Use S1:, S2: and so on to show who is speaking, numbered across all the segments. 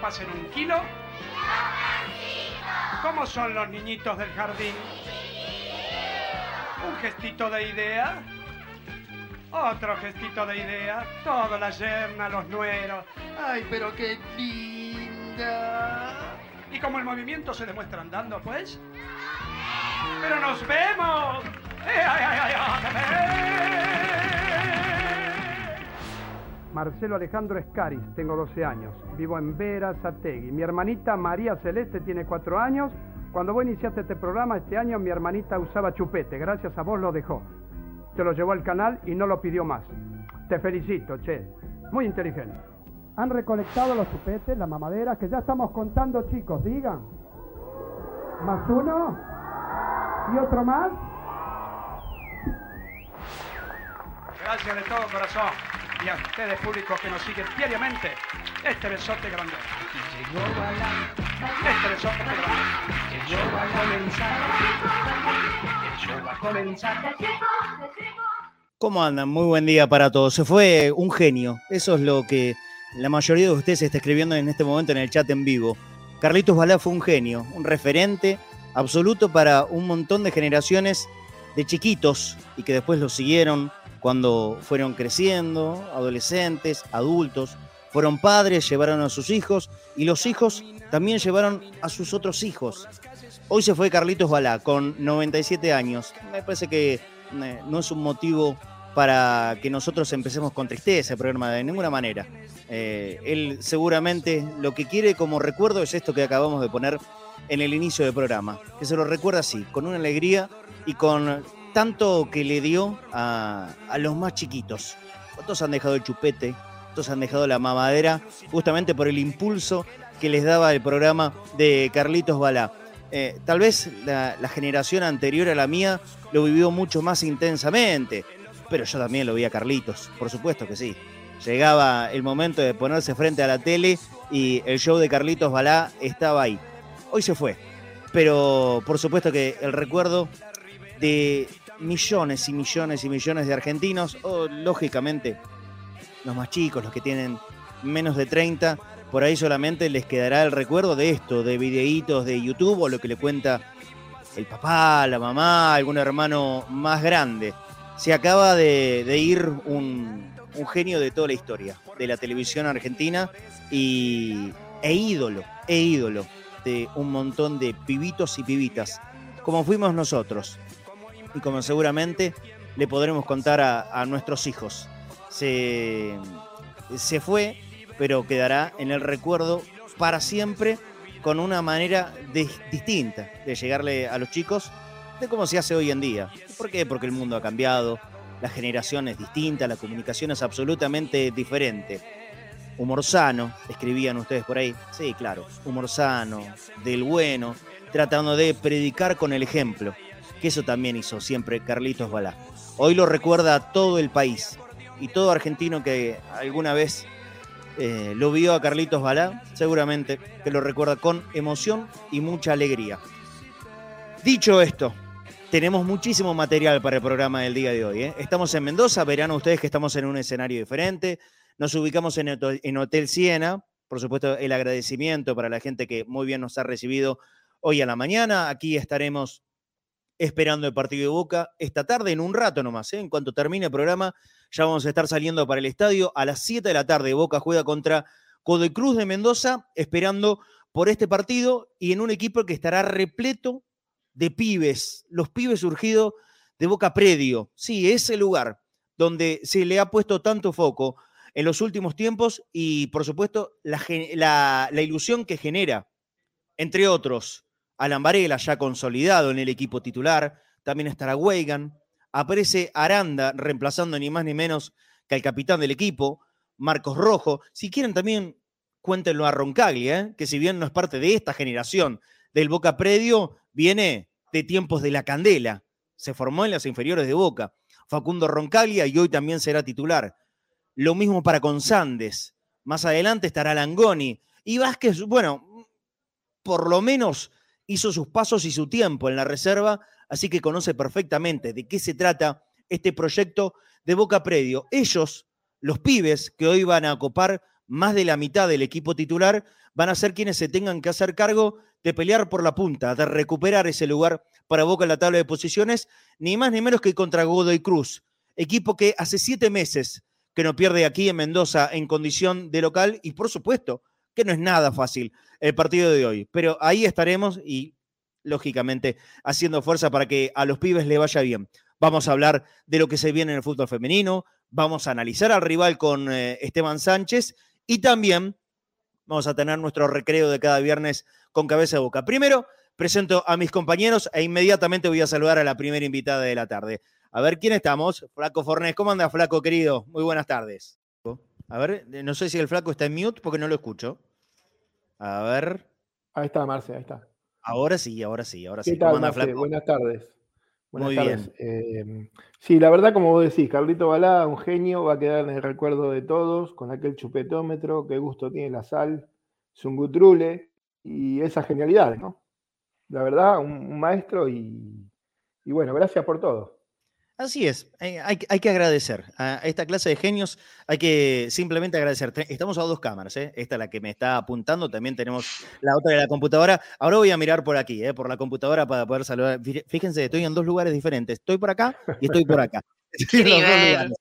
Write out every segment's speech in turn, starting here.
S1: Pasen un kilo. ¿Cómo son los niñitos del jardín? Un gestito de idea. Otro gestito de idea. Todo la yerna, los nueros. Ay, pero qué linda. ¿Y como el movimiento se demuestra andando, pues? ¡Pero nos vemos! ¡Eh, ay, ay, ay, ay! Marcelo Alejandro Escaris, tengo 12 años. Vivo en Vera, Zategui. Mi hermanita María Celeste tiene 4 años. Cuando vos iniciaste este programa este año, mi hermanita usaba chupete. Gracias a vos lo dejó. Se lo llevó al canal y no lo pidió más. Te felicito, che. Muy inteligente. Han recolectado los chupetes, la mamadera, que ya estamos contando, chicos. Digan. ¿Más uno? ¿Y otro más? Gracias de todo corazón. Y a ustedes públicos que nos siguen diariamente, este besote grande. Este besote grande.
S2: el show va a comenzar. El show va a comenzar.
S3: ¿Cómo andan? Muy buen día para todos. Se fue un genio. Eso es lo que la mayoría de ustedes está escribiendo en este momento en el chat en vivo. Carlitos Balá fue un genio, un referente absoluto para un montón de generaciones de chiquitos y que después lo siguieron cuando fueron creciendo, adolescentes, adultos, fueron padres, llevaron a sus hijos y los hijos también llevaron a sus otros hijos. Hoy se fue Carlitos Balá con 97 años. Me parece que eh, no es un motivo para que nosotros empecemos con tristeza el programa de ninguna manera. Eh, él seguramente lo que quiere como recuerdo es esto que acabamos de poner en el inicio del programa, que se lo recuerda así, con una alegría y con tanto que le dio a, a los más chiquitos. ¿Cuántos han dejado el chupete? ¿Cuántos han dejado la mamadera? Justamente por el impulso que les daba el programa de Carlitos Balá. Eh, tal vez la, la generación anterior a la mía lo vivió mucho más intensamente, pero yo también lo vi a Carlitos, por supuesto que sí. Llegaba el momento de ponerse frente a la tele y el show de Carlitos Balá estaba ahí. Hoy se fue, pero por supuesto que el recuerdo de millones y millones y millones de argentinos, o lógicamente los más chicos, los que tienen menos de 30, por ahí solamente les quedará el recuerdo de esto, de videitos de YouTube o lo que le cuenta el papá, la mamá, algún hermano más grande. Se acaba de, ir un, un genio de toda la historia de la televisión argentina y, e ídolo, e ídolo de un montón de pibitos y pibitas, como fuimos nosotros y como seguramente le podremos contar a, nuestros hijos. Se, se fue, pero quedará en el recuerdo para siempre con una manera distinta de llegarle a los chicos de cómo se hace hoy en día. ¿Por qué? Porque el mundo ha cambiado, la generación es distinta, la comunicación es absolutamente diferente. Humor sano, escribían ustedes por ahí. Sí, claro, humor sano, del bueno, tratando de predicar con el ejemplo, que eso también hizo siempre Carlitos Balá. Hoy lo recuerda todo el país y todo argentino que alguna vez eh, lo vio a Carlitos Balá, seguramente que lo recuerda con emoción y mucha alegría. Dicho esto, tenemos muchísimo material para el programa del día de hoy. ¿eh? Estamos en Mendoza, verán ustedes que estamos en un escenario diferente. Nos ubicamos en, en Hotel Siena. Por supuesto, el agradecimiento para la gente que muy bien nos ha recibido hoy a la mañana. Aquí estaremos esperando el partido de Boca esta tarde, en un rato nomás. ¿eh? En cuanto termine el programa, ya vamos a estar saliendo para el estadio a las 7 de la tarde. Boca juega contra Codecruz de Mendoza, esperando por este partido y en un equipo que estará repleto de pibes, los pibes surgidos de Boca Predio. Sí, ese lugar donde se le ha puesto tanto foco en los últimos tiempos y, por supuesto, la, ilusión que genera, entre otros, Alan Varela, ya consolidado en el equipo titular, también estará Weigan, aparece Aranda reemplazando ni más ni menos que al capitán del equipo, Marcos Rojo. Si quieren también cuéntenlo a Roncaglia, ¿eh? que si bien no es parte de esta generación del Boca Predio, viene de tiempos de la Candela. Se formó en las inferiores de Boca. Facundo Roncaglia y hoy también será titular. Lo mismo para Consandes. Más adelante estará Langoni. Y Vázquez, bueno, por lo menos hizo sus pasos y su tiempo en la reserva, así que conoce perfectamente de qué se trata este proyecto de Boca Predio. Ellos, los pibes que hoy van a ocupar más de la mitad del equipo titular, van a ser quienes se tengan que hacer cargo de pelear por la punta, de recuperar ese lugar para Boca en la tabla de posiciones, ni más ni menos que contra Godoy Cruz, equipo que hace siete meses que no pierde aquí en Mendoza en condición de local y por supuesto que no es nada fácil el partido de hoy, pero ahí estaremos y lógicamente haciendo fuerza para que a los pibes le vaya bien. Vamos a hablar de lo que se viene en el fútbol femenino, vamos a analizar al rival con eh, Esteban Sánchez y también vamos a tener nuestro recreo de cada viernes con cabeza de boca. Primero, presento a mis compañeros e inmediatamente voy a saludar a la primera invitada de la tarde. A ver, ¿quién estamos? Flaco Fornés. ¿Cómo anda, Flaco, querido? Muy buenas tardes. A ver, no sé si el Flaco está en mute porque no lo escucho. A ver.
S4: Ahí está, Marce, ahí está.
S3: Ahora sí, ahora sí, ahora sí.
S4: ¿Qué tal, Marce? Buenas tardes. Buenas Muy tardes. bien. Eh, sí, la verdad, como vos decís, Carlito Balá, un genio, va a quedar en el recuerdo de todos, con aquel chupetómetro, qué gusto tiene la sal, es un gutrule y esa genialidad, ¿no? La verdad, un, maestro y, y bueno, gracias por todo.
S3: Así es, eh, hay, que agradecer a esta clase de genios, hay que simplemente agradecer. Estamos a dos cámaras, ¿eh? esta es la que me está apuntando, también tenemos la otra de la computadora. Ahora voy a mirar por aquí, ¿eh? por la computadora para poder saludar. Fíjense, estoy en dos lugares diferentes, estoy por acá y estoy por acá.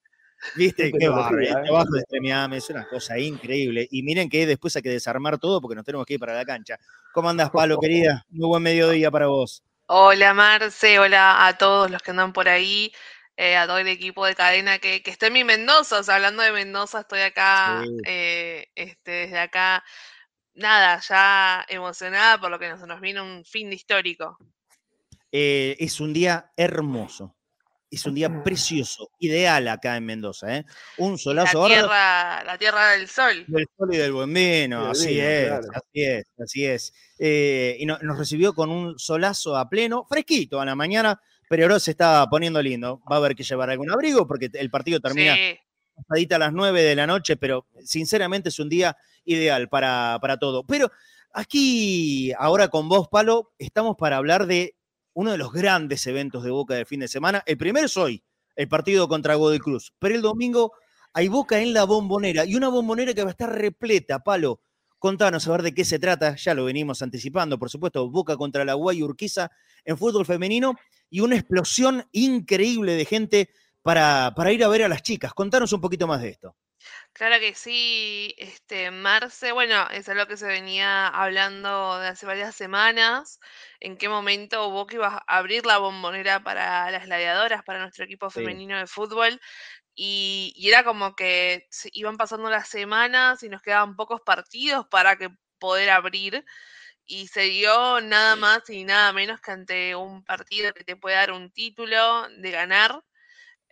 S3: Viste, qué barro, este trabajo de extremidad es una cosa increíble. Y miren que después hay que desarmar todo porque nos tenemos que ir para la cancha. ¿Cómo andas, Palo, querida? Muy buen mediodía para vos.
S5: Hola Marce, hola a todos los que andan por ahí, eh, a todo el equipo de cadena que, que está en mi Mendoza, o sea, hablando de Mendoza, estoy acá, eh, este, desde acá, nada, ya emocionada por lo que nos, nos viene un fin de histórico.
S3: Eh, es un día hermoso, es un día precioso, ideal acá en Mendoza, ¿eh? Un solazo.
S5: La tierra, la tierra del sol.
S3: Del sol y del buen vino, así, es, así es, así es, eh, y nos recibió con un solazo a pleno, fresquito a la mañana, pero ahora se está poniendo lindo. Va a haber que llevar algún abrigo porque el partido termina a las 9 de la noche, pero sinceramente es un día ideal para, para todo. Pero aquí, ahora con vos, Palo, estamos para hablar de uno de los grandes eventos de Boca del fin de semana. El primero es hoy, el partido contra Godoy Cruz. Pero el domingo hay Boca en la bombonera y una bombonera que va a estar repleta, palo. Contanos a ver de qué se trata, ya lo venimos anticipando, por supuesto, Boca contra la Guay Urquiza en fútbol femenino y una explosión increíble de gente para, para ir a ver a las chicas. Contanos un poquito más de esto.
S5: Claro que sí, este, Marce, bueno, eso es lo que se venía hablando de hace varias semanas, en qué momento Boca iba a abrir la bombonera para las gladiadoras, para nuestro equipo femenino de fútbol, y, era como que iban pasando las semanas y nos quedaban pocos partidos para que poder abrir, y se dio nada más y nada menos que ante un partido que te puede dar un título de ganar,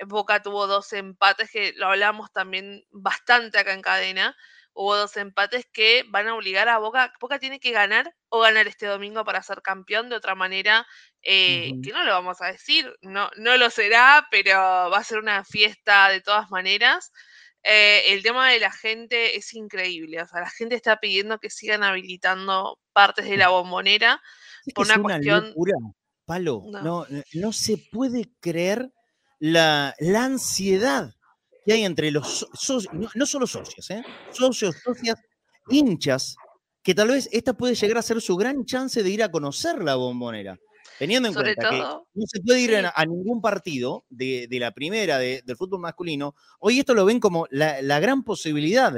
S5: Boca tuvo dos empates que lo hablamos también bastante acá en cadena. Hubo dos empates que van a obligar a Boca. Boca tiene que ganar o ganar este domingo para ser campeón. De otra manera, eh, que no lo vamos a decir, no, no lo será, pero va a ser una fiesta de todas maneras. Eh, el tema de la gente es increíble. O sea, la gente está pidiendo que sigan habilitando partes de la bombonera
S3: por una, cuestión. Palo, no, no se puede creer la, ansiedad que hay entre los socios, no, solo socios, ¿eh? socios, socias, hinchas, que tal vez esta puede llegar a ser su gran chance de ir a conocer la bombonera. Teniendo en cuenta que no se puede ir a, ningún partido de, la primera del fútbol masculino, hoy esto lo ven como la, gran posibilidad.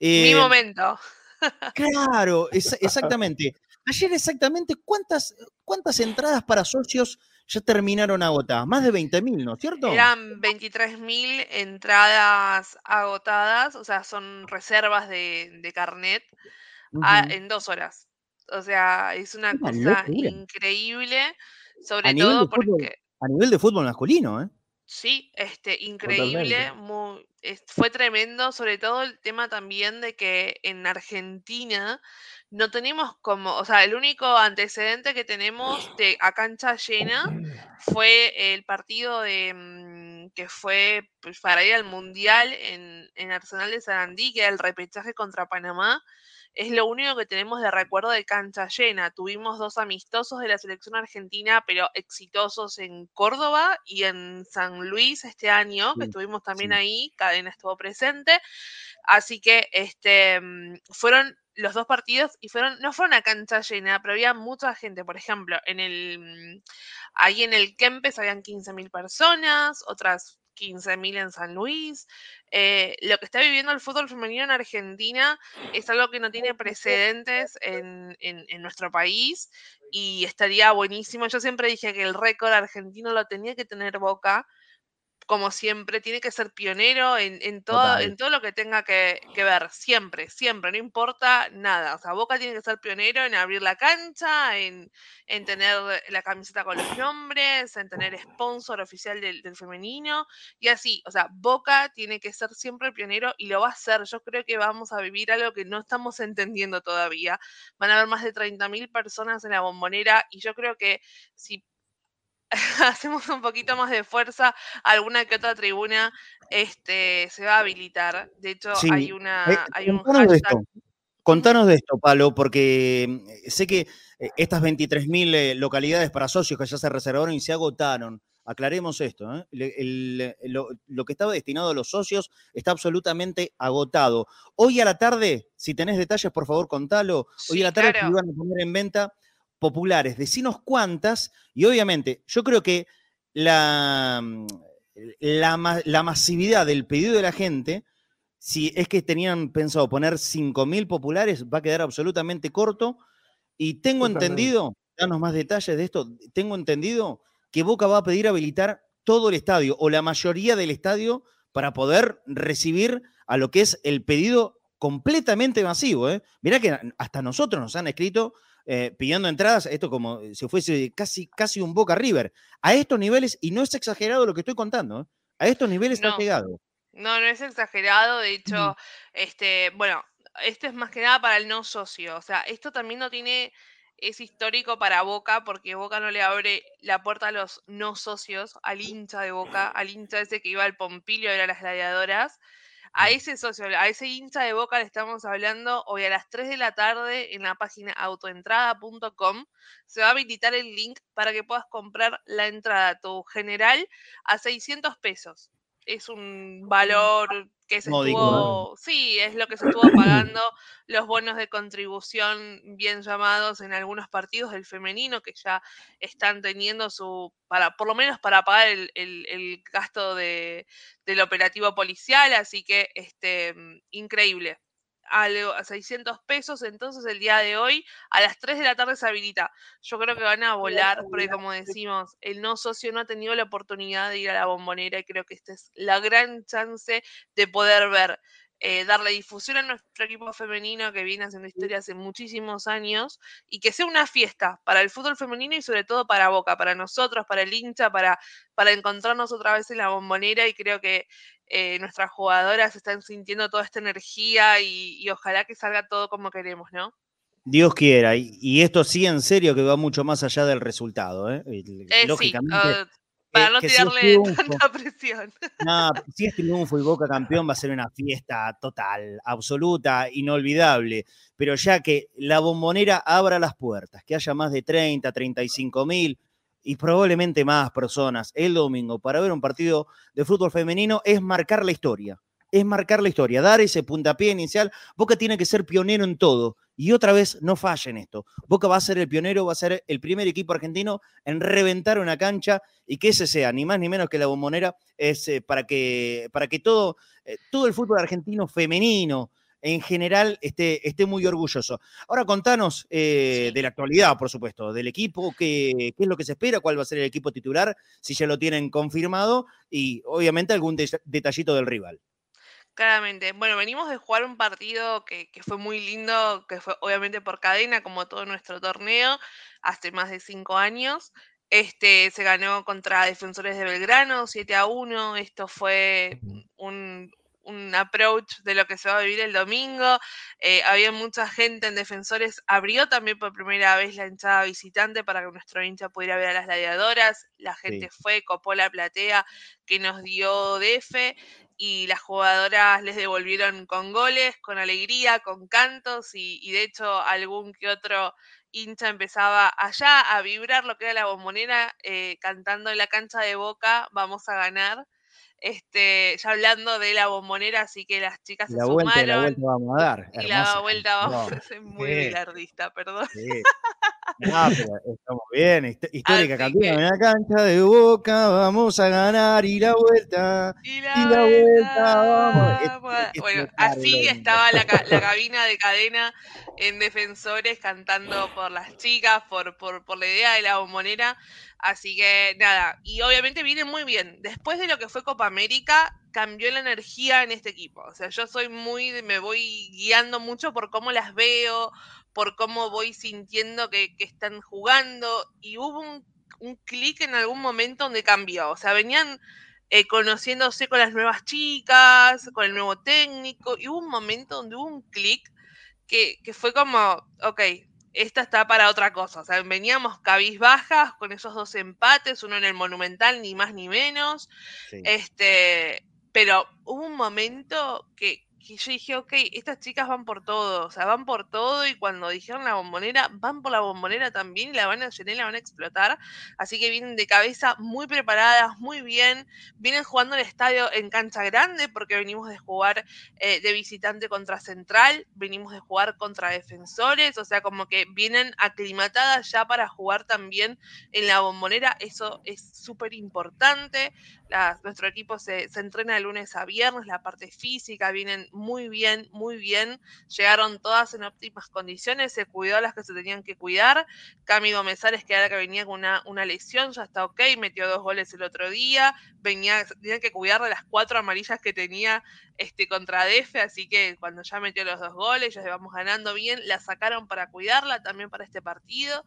S5: Mi eh, momento.
S3: Claro, exactamente. ayer exactamente, ¿cuántas, ¿cuántas entradas para socios ya terminaron agotadas? Más de 20.000, ¿no es cierto?
S5: Eran 23.000 entradas agotadas, o sea, son reservas de, carnet en dos horas. O sea, es una, cosa increíble, sobre todo porque...
S3: a nivel de fútbol masculino, ¿eh?
S5: Sí, este, increíble, fue tremendo, sobre todo el tema también de que en Argentina no tenemos como, o sea, el único antecedente que tenemos de a cancha llena fue el partido de mm, que fue pues, para ir al Mundial en, en Arsenal de Sarandí, que era el repechaje contra Panamá, es lo único que tenemos de recuerdo de cancha llena. Tuvimos dos amistosos de la selección argentina, pero exitosos en Córdoba y en San Luis este año, que estuvimos también ahí, Cadena estuvo presente. Así que este, mm, fueron los dos partidos y fueron, no fueron a cancha llena, pero había mucha gente. Por ejemplo, en el, mm, ahí en el Kempes habían 15.000 personas, otras 15.000 en San Luis. Eh, lo que está viviendo el fútbol femenino en Argentina es algo que no tiene precedentes en, nuestro país y estaría buenísimo. Yo siempre dije que el récord argentino lo tenía que tener Boca como siempre, tiene que ser pionero en, todo, en todo lo que tenga que, ver, siempre, siempre, no importa nada. O sea, Boca tiene que ser pionero en abrir la cancha, en, tener la camiseta con los nombres, en tener sponsor oficial del, femenino y así. O sea, Boca tiene que ser siempre pionero y lo va a hacer. Yo creo que vamos a vivir algo que no estamos entendiendo todavía. Van a haber más de 30.000 personas en la bombonera y yo creo que si hacemos un poquito más de fuerza, alguna que otra tribuna este, se va a habilitar. De hecho, hay, una,
S3: eh,
S5: hay un
S3: hashtag. De esto. Contanos de esto, Palo, porque mm, sé que eh, estas 23.000 eh, localidades para socios que ya se reservaron y se agotaron. Aclaremos esto, lo, que estaba destinado a los socios está absolutamente agotado. Hoy a la tarde, si tenés detalles, por favor, contalo. Hoy a la tarde se iban a poner en venta populares, decinos cuántas, y obviamente yo creo que la, mm, la, masividad del pedido de la gente, si es que tenían pensado poner 5.000 populares, va a quedar absolutamente corto. Y tengo entendido, danos más detalles de esto, tengo entendido que Boca va a pedir habilitar todo el estadio o la mayoría del estadio para poder recibir a lo que es el pedido completamente masivo. ¿eh? Mirá que hasta nosotros nos han escrito eh, pidiendo entradas, esto como si fuese casi, casi un Boca River, a estos niveles, y no es exagerado lo que estoy contando, ¿eh? a estos niveles no, está llegado.
S5: No, no es exagerado, de hecho, este, bueno, esto es más que nada para el no socio, o sea, esto también no tiene, es histórico para Boca, porque Boca no le abre la puerta a los no socios, al hincha de Boca, al hincha ese que iba al Pompilio, era las gladiadoras, a ese socio, a ese hincha de boca le estamos hablando hoy a las 3 de la tarde en la página autoentrada.com. Se va a habilitar el link para que puedas comprar la entrada tu general a 600 pesos. Es un valor que se estuvo, sí, es lo que se estuvo pagando los bonos de contribución bien llamados en algunos partidos del femenino que ya están teniendo su, para, por lo menos para pagar el, gasto de, del operativo policial, así que este, increíble a, 600 pesos, entonces el día de hoy a las 3 de la tarde se habilita. Yo creo que van a volar, porque como decimos, el no socio no ha tenido la oportunidad de ir a la bombonera y creo que esta es la gran chance de poder ver eh, darle difusión a nuestro equipo femenino que viene haciendo historia hace muchísimos años y que sea una fiesta para el fútbol femenino y sobre todo para Boca, para nosotros, para el hincha, para, para encontrarnos otra vez en la bombonera y creo que eh, nuestras jugadoras están sintiendo toda esta energía y, ojalá que salga todo como queremos, ¿no?
S3: Dios quiera, y, esto sí en serio que va mucho más allá del resultado, ¿eh?
S5: eh Lógicamente. Ah, para no tirarle tanta presión.
S3: No, si es triunfo y Boca campeón va a ser una fiesta total, absoluta, inolvidable. Pero ya que la bombonera abra las puertas, que haya más de 30, 35 mil y probablemente más personas el domingo para ver un partido de fútbol femenino, es marcar la historia es marcar la historia, dar ese puntapié inicial. Boca tiene que ser pionero en todo. Y otra vez, no fallen esto. Boca va a ser el pionero, va a ser el primer equipo argentino en reventar una cancha y que ese sea, ni más ni menos que la bombonera, es eh, para, que, para que todo, eh, todo el fútbol argentino femenino, en general esté, esté muy orgulloso. Ahora contanos eh, de la actualidad, por supuesto, del equipo, qué, qué, es lo que se espera, cuál va a ser el equipo titular, si ya lo tienen confirmado y obviamente algún detallito del rival.
S5: Claramente. Bueno, venimos de jugar un partido que, que, fue muy lindo, que fue obviamente por cadena, como todo nuestro torneo, hace más de cinco años. Este se ganó contra Defensores de Belgrano, 7 a 1. Esto fue un, un approach de lo que se va a vivir el domingo. Eh, había mucha gente en Defensores. Abrió también por primera vez la hinchada visitante para que nuestro hincha pudiera ver a las gladiadoras. La gente fue, copó la platea que nos dio DF y las jugadoras les devolvieron con goles, con alegría, con cantos y, de hecho algún que otro hincha empezaba allá a vibrar lo que era la bombonera eh, cantando en la cancha de boca, vamos a ganar. Este, ya hablando de la bombonera, así que las chicas se sumaron.
S3: la vuelta vamos a dar.
S5: Y la vuelta vamos a ser muy bilardista, perdón.
S3: No, pero estamos bien, histórica campeona en la cancha de Boca, vamos a ganar y la vuelta.
S5: Y la, vuelta, vamos. bueno, así estaba la, la, cabina de cadena en Defensores cantando por las chicas, por, por, por la idea de la bombonera. Así que nada, y obviamente viene muy bien. Después de lo que fue Copa América, cambió la energía en este equipo. O sea, yo soy muy, me voy guiando mucho por cómo las veo, por cómo voy sintiendo que, están jugando. Y hubo un, un clic en algún momento donde cambió. O sea, venían eh, conociéndose con las nuevas chicas, con el nuevo técnico, y hubo un momento donde hubo un clic que, que fue como, ok, esta está para otra cosa. O sea, veníamos cabizbajas con esos dos empates, uno en el Monumental, ni más ni menos. Este, pero hubo un momento que, que yo dije, ok, estas chicas van por todo, o sea, van por todo y cuando dijeron la bombonera, van por la bombonera también y la van a llenar y la van a explotar. Así que vienen de cabeza muy preparadas, muy bien. Vienen jugando el estadio en cancha grande porque venimos de jugar eh, de visitante contra Central, venimos de jugar contra defensores, o sea, como que vienen aclimatadas ya para jugar también en la bombonera. Eso es súper importante nuestro equipo se, entrena de lunes a viernes, la parte física vienen muy bien, muy bien. Llegaron todas en óptimas condiciones, se cuidó a las que se tenían que cuidar. Cami Gomezares, que era que venía con una, una lesión, ya está ok, metió dos goles el otro día. Venía, tenía que cuidar de las cuatro amarillas que tenía este, contra Defe, así que cuando ya metió los dos goles, ya vamos ganando bien, la sacaron para cuidarla también para este partido.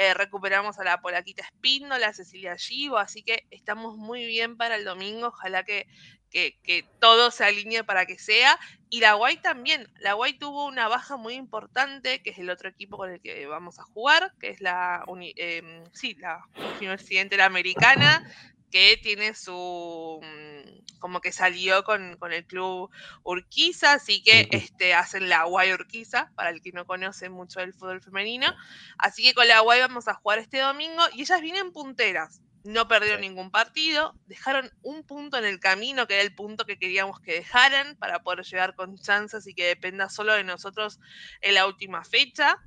S5: Eh, recuperamos a la Polaquita Espíndola, a Cecilia Givo, así que estamos muy bien para el domingo, ojalá que, que, todo se alinee para que sea. Y la Guay también, la Guay tuvo una baja muy importante, que es el otro equipo con el que vamos a jugar, que es la, eh, sí, la Universidad Interamericana, que tiene su mm, como que salió con, el club Urquiza, así que este, hacen la Guay Urquiza, para el que no conoce mucho del fútbol femenino. Así que con la Guay vamos a jugar este domingo y ellas vienen punteras. No perdieron ningún partido, dejaron un punto en el camino, que era el punto que queríamos que dejaran para poder llegar con chances y que dependa solo de nosotros en la última fecha.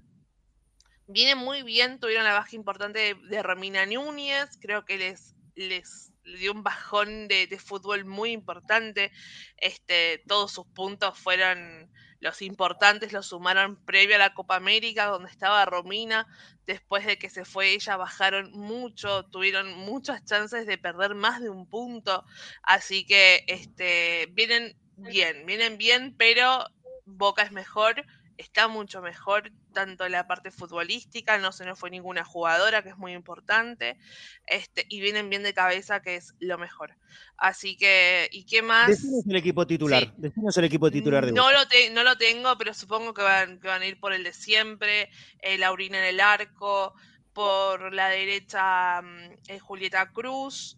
S5: Vienen muy bien, tuvieron la baja importante de, de Romina Núñez, creo que les les dio un bajón de, fútbol muy importante. Este, todos sus puntos fueron los importantes, los sumaron previo a la Copa América, donde estaba Romina. Después de que se fue ella, bajaron mucho, tuvieron muchas chances de perder más de un punto. Así que este, vienen bien, vienen bien, pero Boca es mejor está mucho mejor, tanto en la parte futbolística, no se nos fue ninguna jugadora, que es muy importante, este, y vienen bien de cabeza, que es lo mejor. Así que, ¿y qué más?
S3: Decinos el equipo titular, el equipo titular de
S5: no lo, no lo tengo, pero supongo que van, que van a ir por el de siempre, eh, Laurina en el arco, por la derecha mm, eh, Julieta Cruz,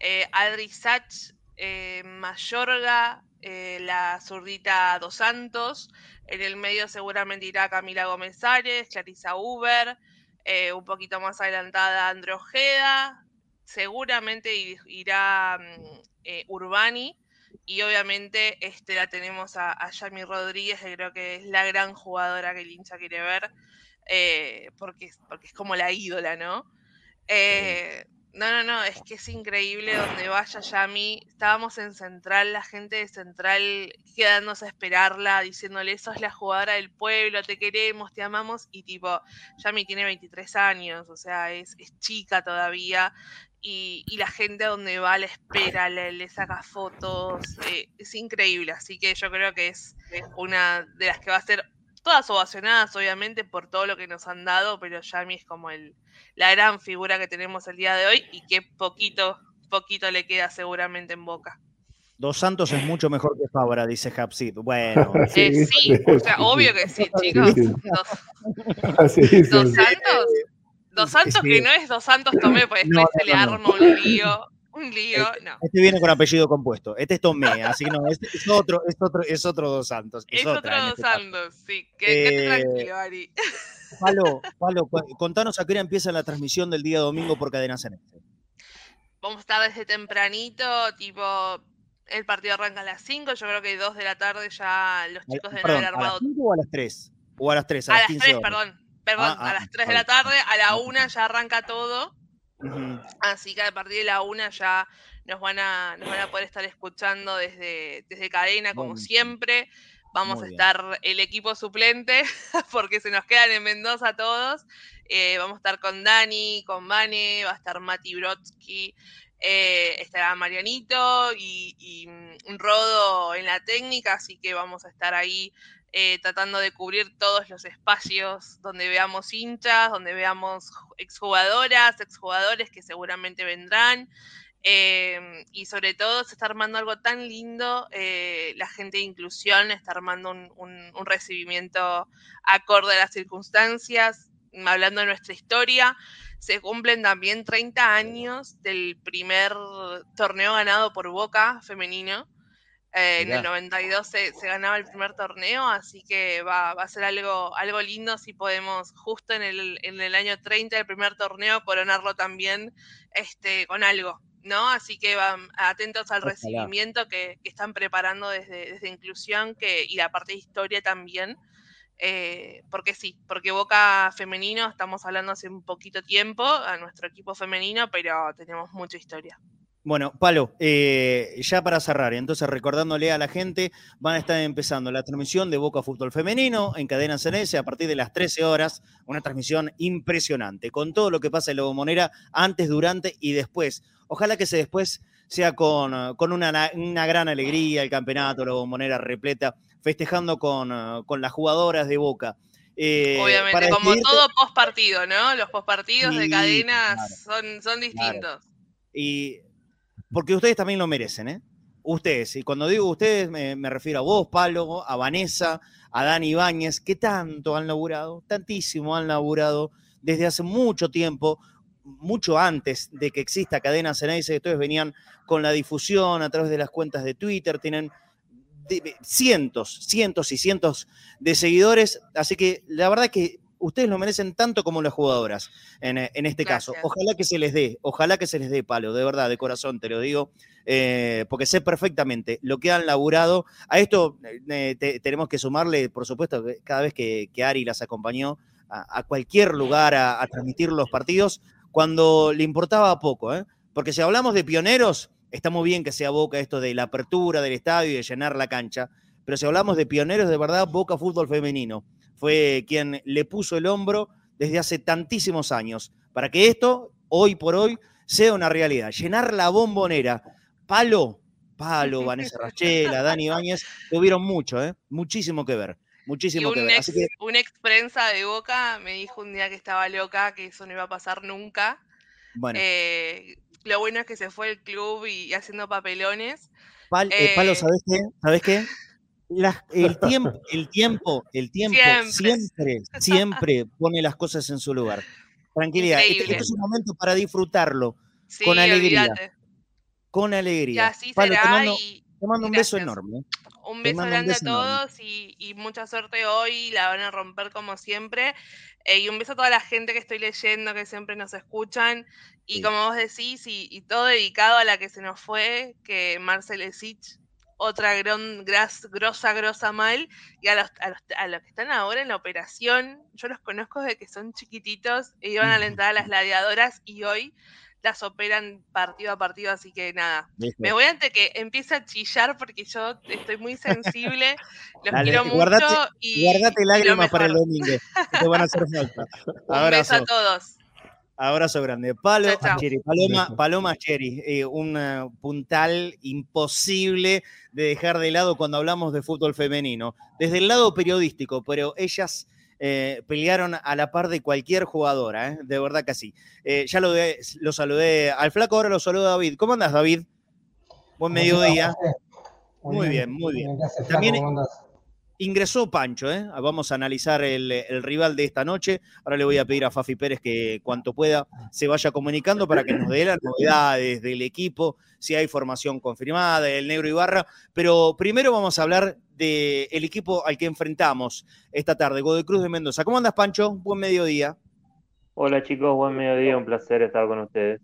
S5: eh, Adri Sach, eh, la zurdita Dos Santos, en el medio seguramente irá Camila Gómez Ares, Clarisa Uber, eh, un poquito más adelantada André Ojeda, seguramente irá mm, eh, Urbani. Y obviamente este, la tenemos a, Yami Rodríguez, que creo que es la gran jugadora que el hincha quiere ver, porque, porque es como la ídola, ¿no? No, no, no, es que es increíble donde vaya Yami. Estábamos en Central, la gente de Central quedándose a esperarla, diciéndole, sos la jugadora del pueblo, te queremos, te amamos. Y tipo, Yami tiene 23 años, o sea, es, es chica todavía. Y, y, la gente donde va le espera, le, le saca fotos. Eh, es increíble, así que yo creo que es una de las que va a ser todas ovacionadas, obviamente, por todo lo que nos han dado, pero Yami es como el, la gran figura que tenemos el día de hoy y que poquito, poquito le queda seguramente en boca.
S3: Dos Santos es mucho mejor que Fabra, dice Hapsid. Bueno.
S5: Eh, sí, o sea, obvio que sí, chicos. Dos, dos Santos. Dos Santos que no es Dos Santos Tomé, pues después se le arma un lío. Un lío, no.
S3: Este viene con apellido compuesto. Este es Tomé, así que no, este es otro, es otro, es otro Dos Santos.
S5: Es, es otro Dos este Santos, sí. Quédate eh, tranquilo, Ari.
S3: Palo, Palo, contanos a qué hora empieza la transmisión del día domingo por Cadena Ceneste.
S5: Vamos a estar desde tempranito, tipo, el partido arranca a las 5, yo creo que 2 de la tarde ya los chicos deben haber armado.
S3: ¿A las 5 o a las 3? O a las 3,
S5: a, a las, 3, perdón. Perdón, ah, ah, a las 3 de la tarde, a la 1 ya arranca todo. Así que a partir de la 1 ya nos van a, nos van a poder estar escuchando desde, desde cadena, como siempre. Vamos a estar el equipo suplente, porque se nos quedan en Mendoza todos. Eh, vamos a estar con Dani, con Vane, va a estar Mati Brodsky, eh, estará Marianito y, un Rodo en la técnica, así que vamos a estar ahí eh, tratando de cubrir todos los espacios donde veamos hinchas, donde veamos exjugadoras, exjugadores que seguramente vendrán. Em, y sobre todo se está armando algo tan lindo, eh, la gente de inclusión está armando un, recibimiento acorde a las circunstancias, hablando de nuestra historia, se cumplen también 30 años del primer torneo ganado por Boca femenino. Eh, en el 92 se, ganaba el primer torneo, así que va, a ser algo, algo lindo si podemos justo en el, en el año 30 del primer torneo coronarlo también este, con algo. ¿no? Así que van atentos al recibimiento que, están preparando desde, desde, Inclusión que, y la parte de historia también. Eh, porque sí, porque Boca Femenino, estamos hablando hace un poquito tiempo, a nuestro equipo femenino, pero tenemos mucha historia.
S3: Bueno, Palo, eh, ya para cerrar, entonces recordándole a la gente, van a estar empezando la transmisión de Boca Fútbol Femenino en Cadena CNS a partir de las 13 horas, una transmisión impresionante, con todo lo que pasa en la bombonera antes, durante y después. Ojalá que se después sea con, con una, gran alegría, el campeonato, la bombonera repleta, festejando con, las jugadoras de Boca.
S5: Eh, Obviamente, como todo post partido, ¿no? Los post partidos de cadenas son, son distintos.
S3: Y porque ustedes también lo merecen, ¿eh? Ustedes, y cuando digo ustedes me, refiero a vos, Palo, a Vanessa, a Dani Ibáñez, que tanto han laburado, tantísimo han laburado desde hace mucho tiempo, mucho antes de que exista Cadena Ceneice, ustedes venían con la difusión a través de las cuentas de Twitter, tienen cientos, cientos y cientos de seguidores, así que la verdad que ustedes lo merecen tanto como las jugadoras en, eh, este caso. Ojalá que se les dé, ojalá que se les dé palo, de verdad, de corazón te lo digo, eh, porque sé perfectamente lo que han laburado. A esto eh, tenemos que sumarle, por supuesto, cada vez que, Ari las acompañó a, cualquier lugar a, transmitir los partidos, cuando le importaba poco, porque si hablamos de pioneros, está muy bien que sea Boca esto de la apertura del estadio y de llenar la cancha, pero si hablamos de pioneros de verdad, Boca Fútbol Femenino fue quien le puso el hombro desde hace tantísimos años para que esto, hoy por hoy, sea una realidad. Llenar la bombonera, palo, palo, Vanessa Rachela, Dani Ibáñez, tuvieron mucho, ¿eh? muchísimo que ver. Muchísimo que ver.
S5: Una ex prensa de Boca me dijo un día que estaba loca, que eso no iba a pasar nunca. Bueno. Eh, lo bueno es que se fue el club y, haciendo papelones.
S3: Eh, palo, ¿sabes qué? ¿Sabes qué? el tiempo, el tiempo, el tiempo siempre. siempre, pone las cosas en su lugar. Tranquilidad. Este, este, es un momento para disfrutarlo con alegría. Con alegría.
S5: Y así será.
S3: te mando, un beso enorme. ¿eh?
S5: Un beso grande a todos y, mucha suerte hoy. La van a romper como siempre. Eh, y un beso a toda la gente que estoy leyendo, que siempre nos escuchan. Y como vos decís, y, todo dedicado a la que se nos fue, que Marcel Sich otra gran, gras, grosa, grosa mal, y a los, a, los, que están ahora en la operación, yo los conozco de que son chiquititos e iban a alentar a las gladiadoras y hoy las operan partido a partido, así que nada. Me voy antes que empiece a chillar porque yo estoy muy sensible, los quiero mucho y.
S3: Guardate lágrimas para el domingo, te van a hacer falta.
S5: Un beso a todos.
S3: Abrazo grande. Palo, Paloma, Paloma Cherry, eh, un eh, puntal imposible de dejar de lado cuando hablamos de fútbol femenino. Desde el lado periodístico, pero ellas eh, pelearon a la par de cualquier jugadora, de verdad que sí. ya lo, lo, saludé al flaco, ahora lo saludo a David. ¿Cómo andas, David? Buen mediodía. Muy, bien, muy bien. También, Ingresó Pancho, ¿eh? vamos a analizar el, rival de esta noche. Ahora le voy a pedir a Fafi Pérez que cuanto pueda se vaya comunicando para que nos dé las novedades del equipo, si hay formación confirmada, el negro Ibarra. Pero primero vamos a hablar del equipo al que enfrentamos esta tarde, Godoy Cruz de Mendoza. ¿Cómo andas, Pancho? Buen mediodía.
S6: Hola chicos, buen mediodía, un placer estar con ustedes.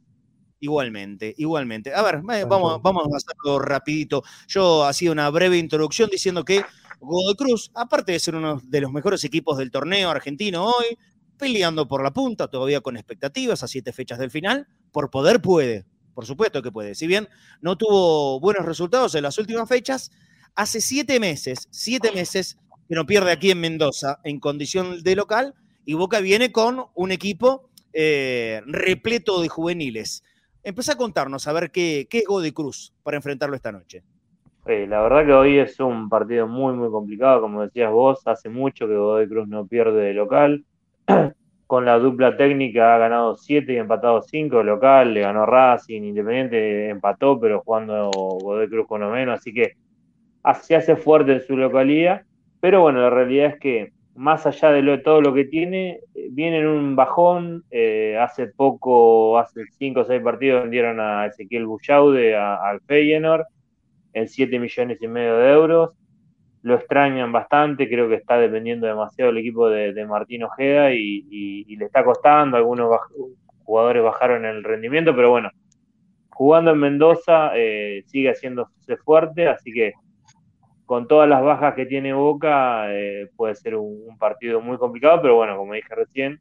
S3: Igualmente, igualmente. A ver, vamos, vamos a hacerlo rapidito. Yo hacía una breve introducción diciendo que Godoy Cruz, aparte de ser uno de los mejores equipos del torneo argentino hoy, peleando por la punta, todavía con expectativas a siete fechas del final, por poder puede, por supuesto que puede. Si bien no tuvo buenos resultados en las últimas fechas, hace siete meses, siete meses que no pierde aquí en Mendoza en condición de local y Boca viene con un equipo eh, repleto de juveniles. Empezá a contarnos a ver qué, qué es Godoy Cruz para enfrentarlo esta noche.
S6: Eh, la verdad que hoy es un partido muy, muy complicado, como decías vos, hace mucho que Godoy Cruz no pierde de local. Con la dupla técnica ha ganado 7 y empatado 5 de local, le ganó Racing, Independiente empató, pero jugando Godoy Cruz con lo menos, así que se hace fuerte en su localidad, pero bueno, la realidad es que más allá de, todo lo que tiene, viene en un bajón, eh, hace poco, hace 5 o 6 partidos vendieron a Ezequiel Bullaude, al Feyenoord, en 7 millones y medio de euros. Lo extrañan bastante, creo que está dependiendo demasiado el equipo de, Martín Ojeda y, le está costando, algunos jugadores bajaron el rendimiento, pero bueno, jugando en Mendoza eh, sigue haciéndose fuerte, así que con todas las bajas que tiene Boca eh, puede ser un, partido muy complicado, pero bueno, como dije recién,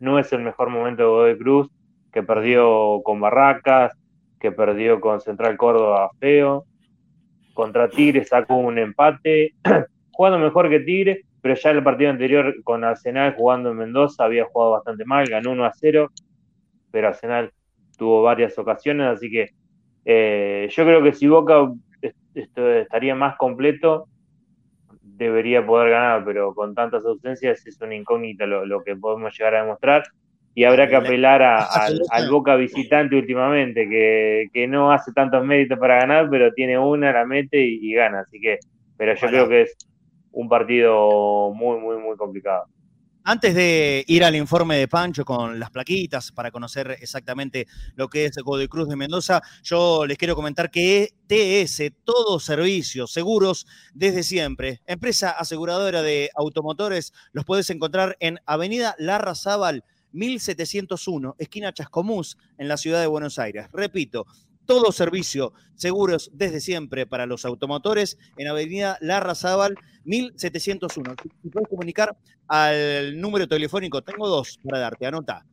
S6: no es el mejor momento de Godoy Cruz, que perdió con Barracas, que perdió con Central Córdoba feo, contra Tigre sacó un empate, jugando mejor que Tigre, pero ya el partido anterior con Arsenal jugando en Mendoza había jugado bastante mal, ganó 1 a 0, pero Arsenal tuvo varias ocasiones, así que eh, yo creo que si Boca estaría más completo, debería poder ganar, pero con tantas ausencias es una incógnita lo que podemos llegar a demostrar y habrá que apelar al, Boca visitante últimamente, que, no hace tantos méritos para ganar, pero tiene una, la mete y, gana. Así que, pero yo creo que es un partido muy, muy, muy complicado.
S3: Antes de ir al informe de Pancho con las plaquitas para conocer exactamente lo que es Godoy Cruz de Mendoza, yo les quiero comentar que TS, todos servicios, seguros desde siempre, empresa aseguradora de automotores, los puedes encontrar en Avenida Larra Zaval 1701, esquina Chascomús, en la ciudad de Buenos Aires. Repito, todo servicio, seguros desde siempre para los automotores en Avenida Larra Zaval 1701. Si puedes comunicar al número telefónico, tengo dos para darte, anota.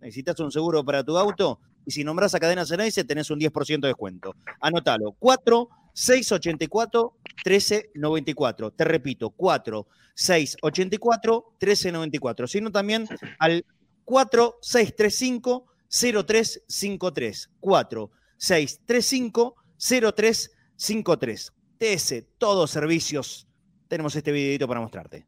S3: Necesitas un seguro para tu auto y si nombras a Cadena Ceneice tenés un 10% de descuento. Anótalo. 4 684 1394. Te repito, 4 684 1394. Sino también al 4635-0353. 4635-0353. TS, todos servicios. Tenemos este videito para mostrarte.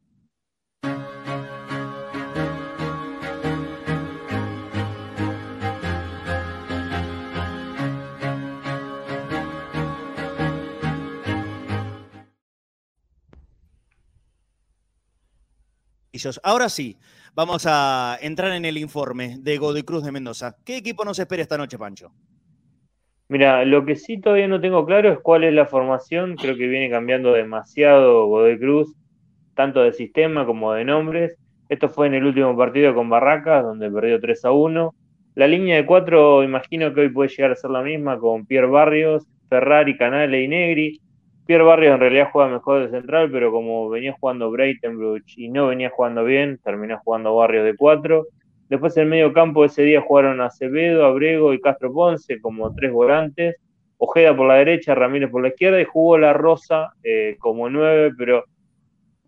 S3: Ahora sí, Vamos a entrar en el informe de Godoy Cruz de Mendoza. ¿Qué equipo nos espera esta noche, Pancho?
S6: Mira, lo que sí todavía no tengo claro es cuál es la formación. Creo que viene cambiando demasiado Godoy Cruz, tanto de sistema como de nombres. Esto fue en el último partido con Barracas, donde perdió 3 a 1. La línea de cuatro, imagino que hoy puede llegar a ser la misma con Pierre Barrios, Ferrari, Canale y Negri. Pierre Barrios en realidad juega mejor de central, pero como venía jugando Breitenbruch y no venía jugando bien, terminó jugando Barrios de 4. Después en el medio campo ese día jugaron Acevedo, Abrego y Castro Ponce como tres volantes. Ojeda por la derecha, Ramírez por la izquierda y jugó La Rosa eh, como nueve, pero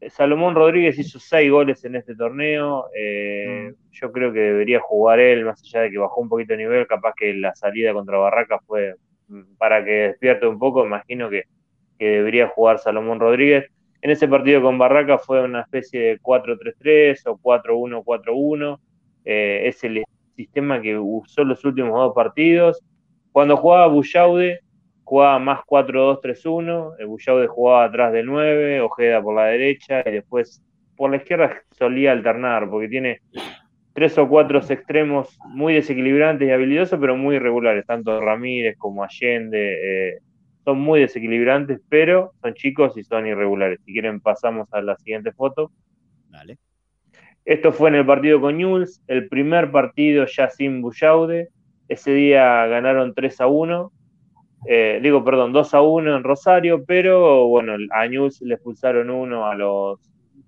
S6: Salomón Rodríguez hizo seis goles en este torneo. Eh, mm. Yo creo que debería jugar él, más allá de que bajó un poquito de nivel. Capaz que la salida contra Barraca fue mm, para que despierte un poco. Imagino que, debería jugar Salomón Rodríguez. En ese partido con Barraca fue una especie de 4-3-3 o 4-1-4-1. Eh, es el sistema que usó los últimos dos partidos. Cuando jugaba Bullaude, jugaba más 4-2-3-1, Bullaude jugaba atrás del 9, Ojeda por la derecha y después por la izquierda solía alternar porque tiene tres o cuatro extremos muy desequilibrantes y habilidosos, pero muy irregulares, tanto Ramírez como Allende. Eh, son muy desequilibrantes, pero son chicos y son irregulares. Si quieren, pasamos a la siguiente foto. Dale. Esto fue en el partido con Newell's, el primer partido ya sin Bullaude. Ese día ganaron 3 a 1 eh, digo, perdón, 2 a 1 en Rosario, pero bueno, a News le expulsaron uno a los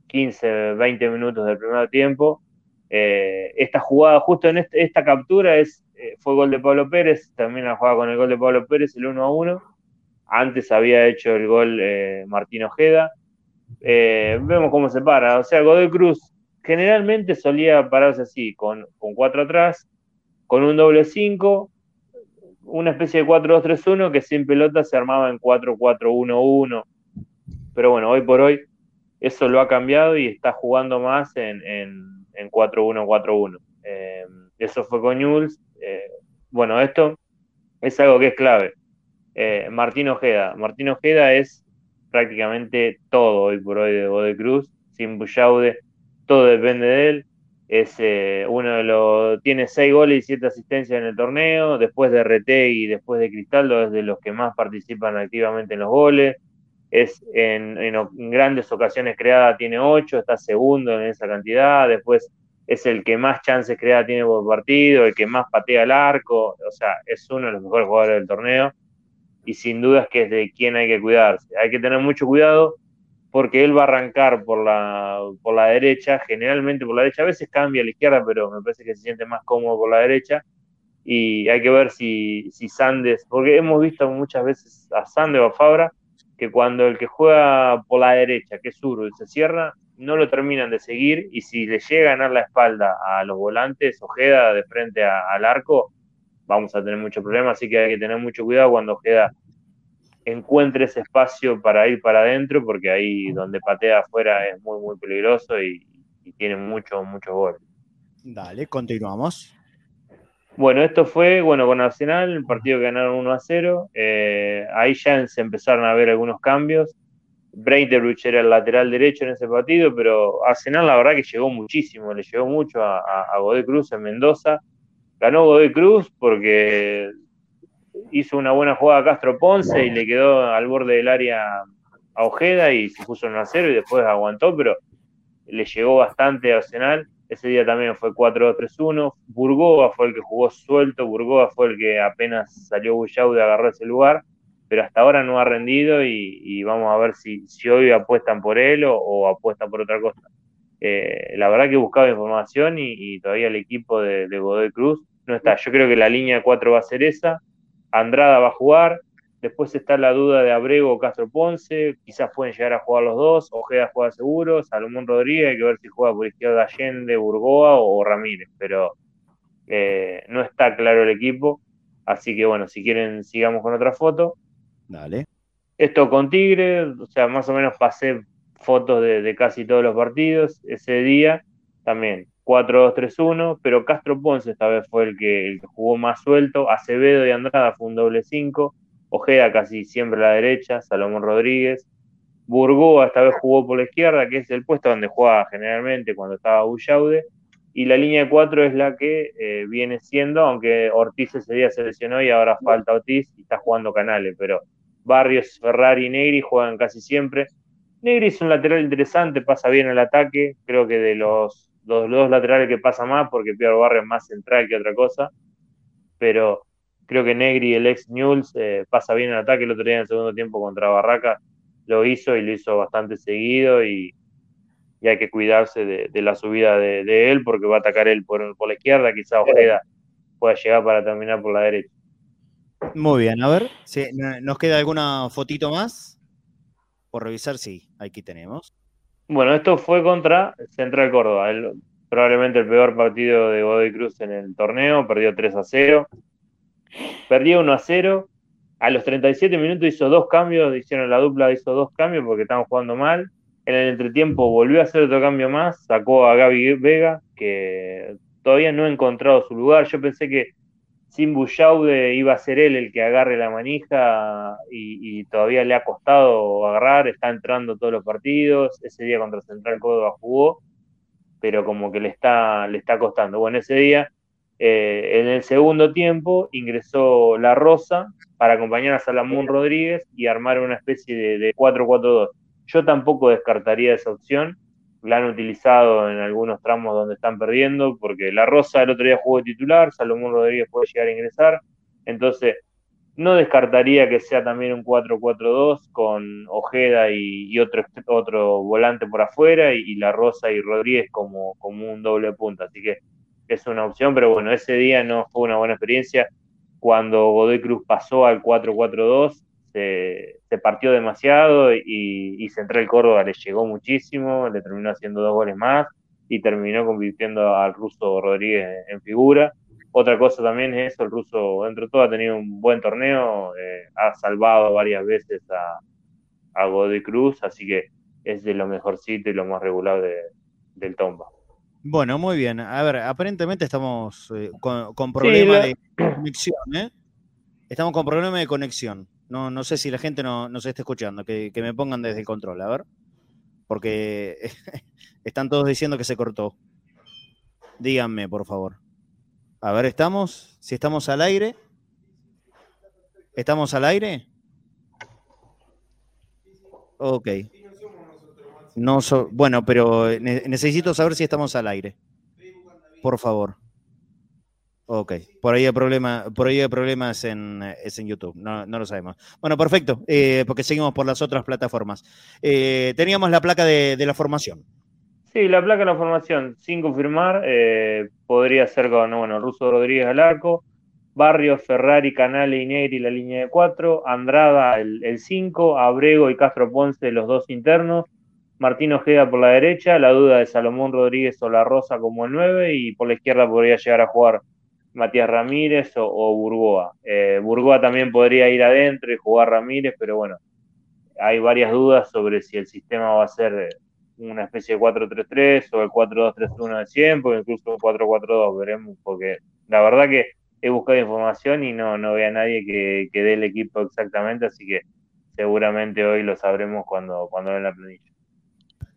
S6: 15, 20 minutos del primer tiempo. Eh, esta jugada, justo en este, esta captura, es, eh, fue gol de Pablo Pérez, también la jugada con el gol de Pablo Pérez, el 1 a 1. Antes había hecho el gol Martín Ojeda. vemos cómo se para. O sea, Godoy Cruz generalmente solía pararse así, con, con 4 atrás, con un doble 5 una especie de 4-2-3-1 que sin pelota se armaba en 4-4-1-1. Pero bueno, hoy por hoy eso lo ha cambiado y está jugando más en, en, 4-1-4-1. Eh, eso fue con Jules. Eh, bueno, esto es algo que es clave. Eh, Martín Ojeda. Martín Ojeda es prácticamente todo hoy por hoy de Bode Cruz. Sin Bullaude, todo depende de él. Es eh, uno de los tiene seis goles y siete asistencias en el torneo, después de RT y después de Cristaldo es de los que más participan activamente en los goles, es en, grandes ocasiones creada tiene ocho, está segundo en esa cantidad, después es el que más chances creadas tiene por partido, el que más patea el arco, o sea, es uno de los mejores jugadores del torneo y sin dudas que es de quien hay que cuidarse. Hay que tener mucho cuidado porque él va a arrancar por la, por la derecha, generalmente por la derecha, a veces cambia a la izquierda, pero me parece que se siente más cómodo por la derecha. Y hay que ver si, si Sandes, porque hemos visto muchas veces a Sandes o a Fabra, que cuando el que juega por la derecha, que es zurdo y se cierra, no lo terminan de seguir y si le llega a ganar la espalda a los volantes, Ojeda de frente al arco, vamos a tener mucho problema, así que hay que tener mucho cuidado cuando Ojeda encuentre ese espacio para ir para adentro, porque ahí donde patea afuera es muy, muy peligroso y, tiene mucho, mucho gol.
S3: Dale, continuamos.
S6: Bueno, esto fue, bueno, con Arsenal, el partido que ganaron 1 a 0. Eh, ahí ya se empezaron a ver algunos cambios. Breiterbruch era el lateral derecho en ese partido, pero Arsenal la verdad que llegó muchísimo, le llegó mucho a, a Godoy Cruz en Mendoza. Ganó Godoy Cruz porque hizo una buena jugada a Castro Ponce y le quedó al borde del área a Ojeda y se puso en 1 0 y después aguantó, pero le llegó bastante a Arsenal. Ese día también fue 4-2-3-1. Burgoa fue el que jugó suelto, Burgoa fue el que apenas salió Bullao de agarrar ese lugar, pero hasta ahora no ha rendido y, vamos a ver si, si, hoy apuestan por él o, apuestan por otra cosa. Eh, la verdad que buscaba información y, todavía el equipo de, de Godoy Cruz no está. Yo creo que la línea 4 va a ser esa. Andrada va a jugar, después está la duda de Abrego o Castro Ponce, quizás pueden llegar a jugar los dos, Ojeda juega seguro, Salomón Rodríguez, hay que ver si juega por izquierda Allende, Burgoa o, Ramírez, pero eh, no está claro el equipo, así que bueno, si quieren sigamos con otra foto.
S3: Dale.
S6: Esto con Tigre, o sea, más o menos pasé fotos de casi todos los partidos ese día, también 4-2-3-1, pero Castro Ponce esta vez fue el que, jugó más suelto, Acevedo y Andrada fue un doble 5, Ojeda casi siempre a la derecha, Salomón Rodríguez, Burgoa esta vez jugó por la izquierda, que es el puesto donde jugaba generalmente cuando estaba Bullaude, y la línea de 4 es la que eh, viene siendo, aunque Ortiz ese día se lesionó y ahora falta Ortiz y está jugando Canales, pero Barrios, Ferrari y Negri juegan casi siempre. Negri es un lateral interesante, pasa bien el ataque, creo que de los los dos laterales que pasa más, porque Pierre Barrio es más central que otra cosa, pero creo que Negri, el ex Newell's, eh, pasa bien el ataque. El otro día en el segundo tiempo contra Barraca, lo hizo y lo hizo bastante seguido y, y hay que cuidarse de, la subida de, él porque va a atacar él por, por la izquierda, quizá Ojeda pueda llegar para terminar por la derecha.
S3: Muy bien, a ver, ¿nos queda alguna fotito más? Por revisar, sí, aquí tenemos.
S6: Bueno, esto fue contra Central Córdoba, probablemente el peor partido de Godoy Cruz en el torneo, perdió 3 a 0. Perdió 1 a 0. A los 37 minutos hizo dos cambios, hicieron la dupla, hizo dos cambios porque estaban jugando mal. En el entretiempo volvió a hacer otro cambio más, sacó a Gaby Vega, que todavía no ha encontrado su lugar. Yo pensé que sin Bullaude iba a ser él el que agarre la manija y, todavía le ha costado agarrar, está entrando todos los partidos. Ese día contra Central Córdoba jugó, pero como que le está, le está costando. Bueno, ese día, eh, en el segundo tiempo, ingresó La Rosa para acompañar a Salamón Rodríguez y armar una especie de 4-4-2 yo tampoco descartaría esa opción. La han utilizado en algunos tramos donde están perdiendo, porque La Rosa el otro día jugó titular, Salomón Rodríguez puede llegar a ingresar. Entonces, no descartaría que sea también un 4-4-2 con Ojeda y, otro, otro volante por afuera y, La Rosa y Rodríguez como, como un doble punta. Así que es una opción, pero bueno, ese día no fue una buena experiencia. Cuando Godoy Cruz pasó al 4-4-2, se, partió demasiado y, Central Córdoba le llegó muchísimo, le terminó haciendo dos goles más y terminó convirtiendo al ruso Rodríguez en figura. Otra cosa también es eso, el ruso dentro de todo ha tenido un buen torneo, eh, ha salvado varias veces a, a Godoy Cruz, así que es de lo mejorcito y lo más regular del Tomba.
S3: Bueno, muy bien. A ver, aparentemente estamos eh, con, problemas de conexión, ¿eh? Estamos con problemas de conexión. No, no sé si la gente no, se está escuchando, que, me pongan desde el control, a ver. Porque están todos diciendo que se cortó. Díganme, por favor. A ver, ¿estamos? Si estamos al aire. ¿Estamos al aire? Ok. No bueno, pero necesito saber si estamos al aire. Por favor. Ok, por ahí hay, problema, por ahí hay problemas en, es en YouTube, no, lo sabemos. Bueno, perfecto, eh, porque seguimos por las otras plataformas. Eh, teníamos la placa de, la formación.
S6: Sí, la placa de la formación, sin confirmar, eh, podría ser con, bueno, Russo Rodríguez al arco, Barrios, Ferrari, Canale y Negri la línea de 4, Andrada el 5, Abrego y Castro Ponce los dos internos, Martín Ojeda por la derecha, la duda de Salomón Rodríguez o La Rosa como el 9 y por la izquierda podría llegar a jugar Matías Ramírez o, Burgoa. Eh, Burgoa también podría ir adentro y jugar Ramírez, pero bueno, hay varias dudas sobre si el sistema va a ser una especie de 4-3-3 o el 4-2-3-1 de 100, porque incluso un 4-4-2, veremos, porque la verdad que he buscado información y no, no veo a nadie que, que dé el equipo exactamente, así que seguramente hoy lo sabremos cuando, cuando den la planilla.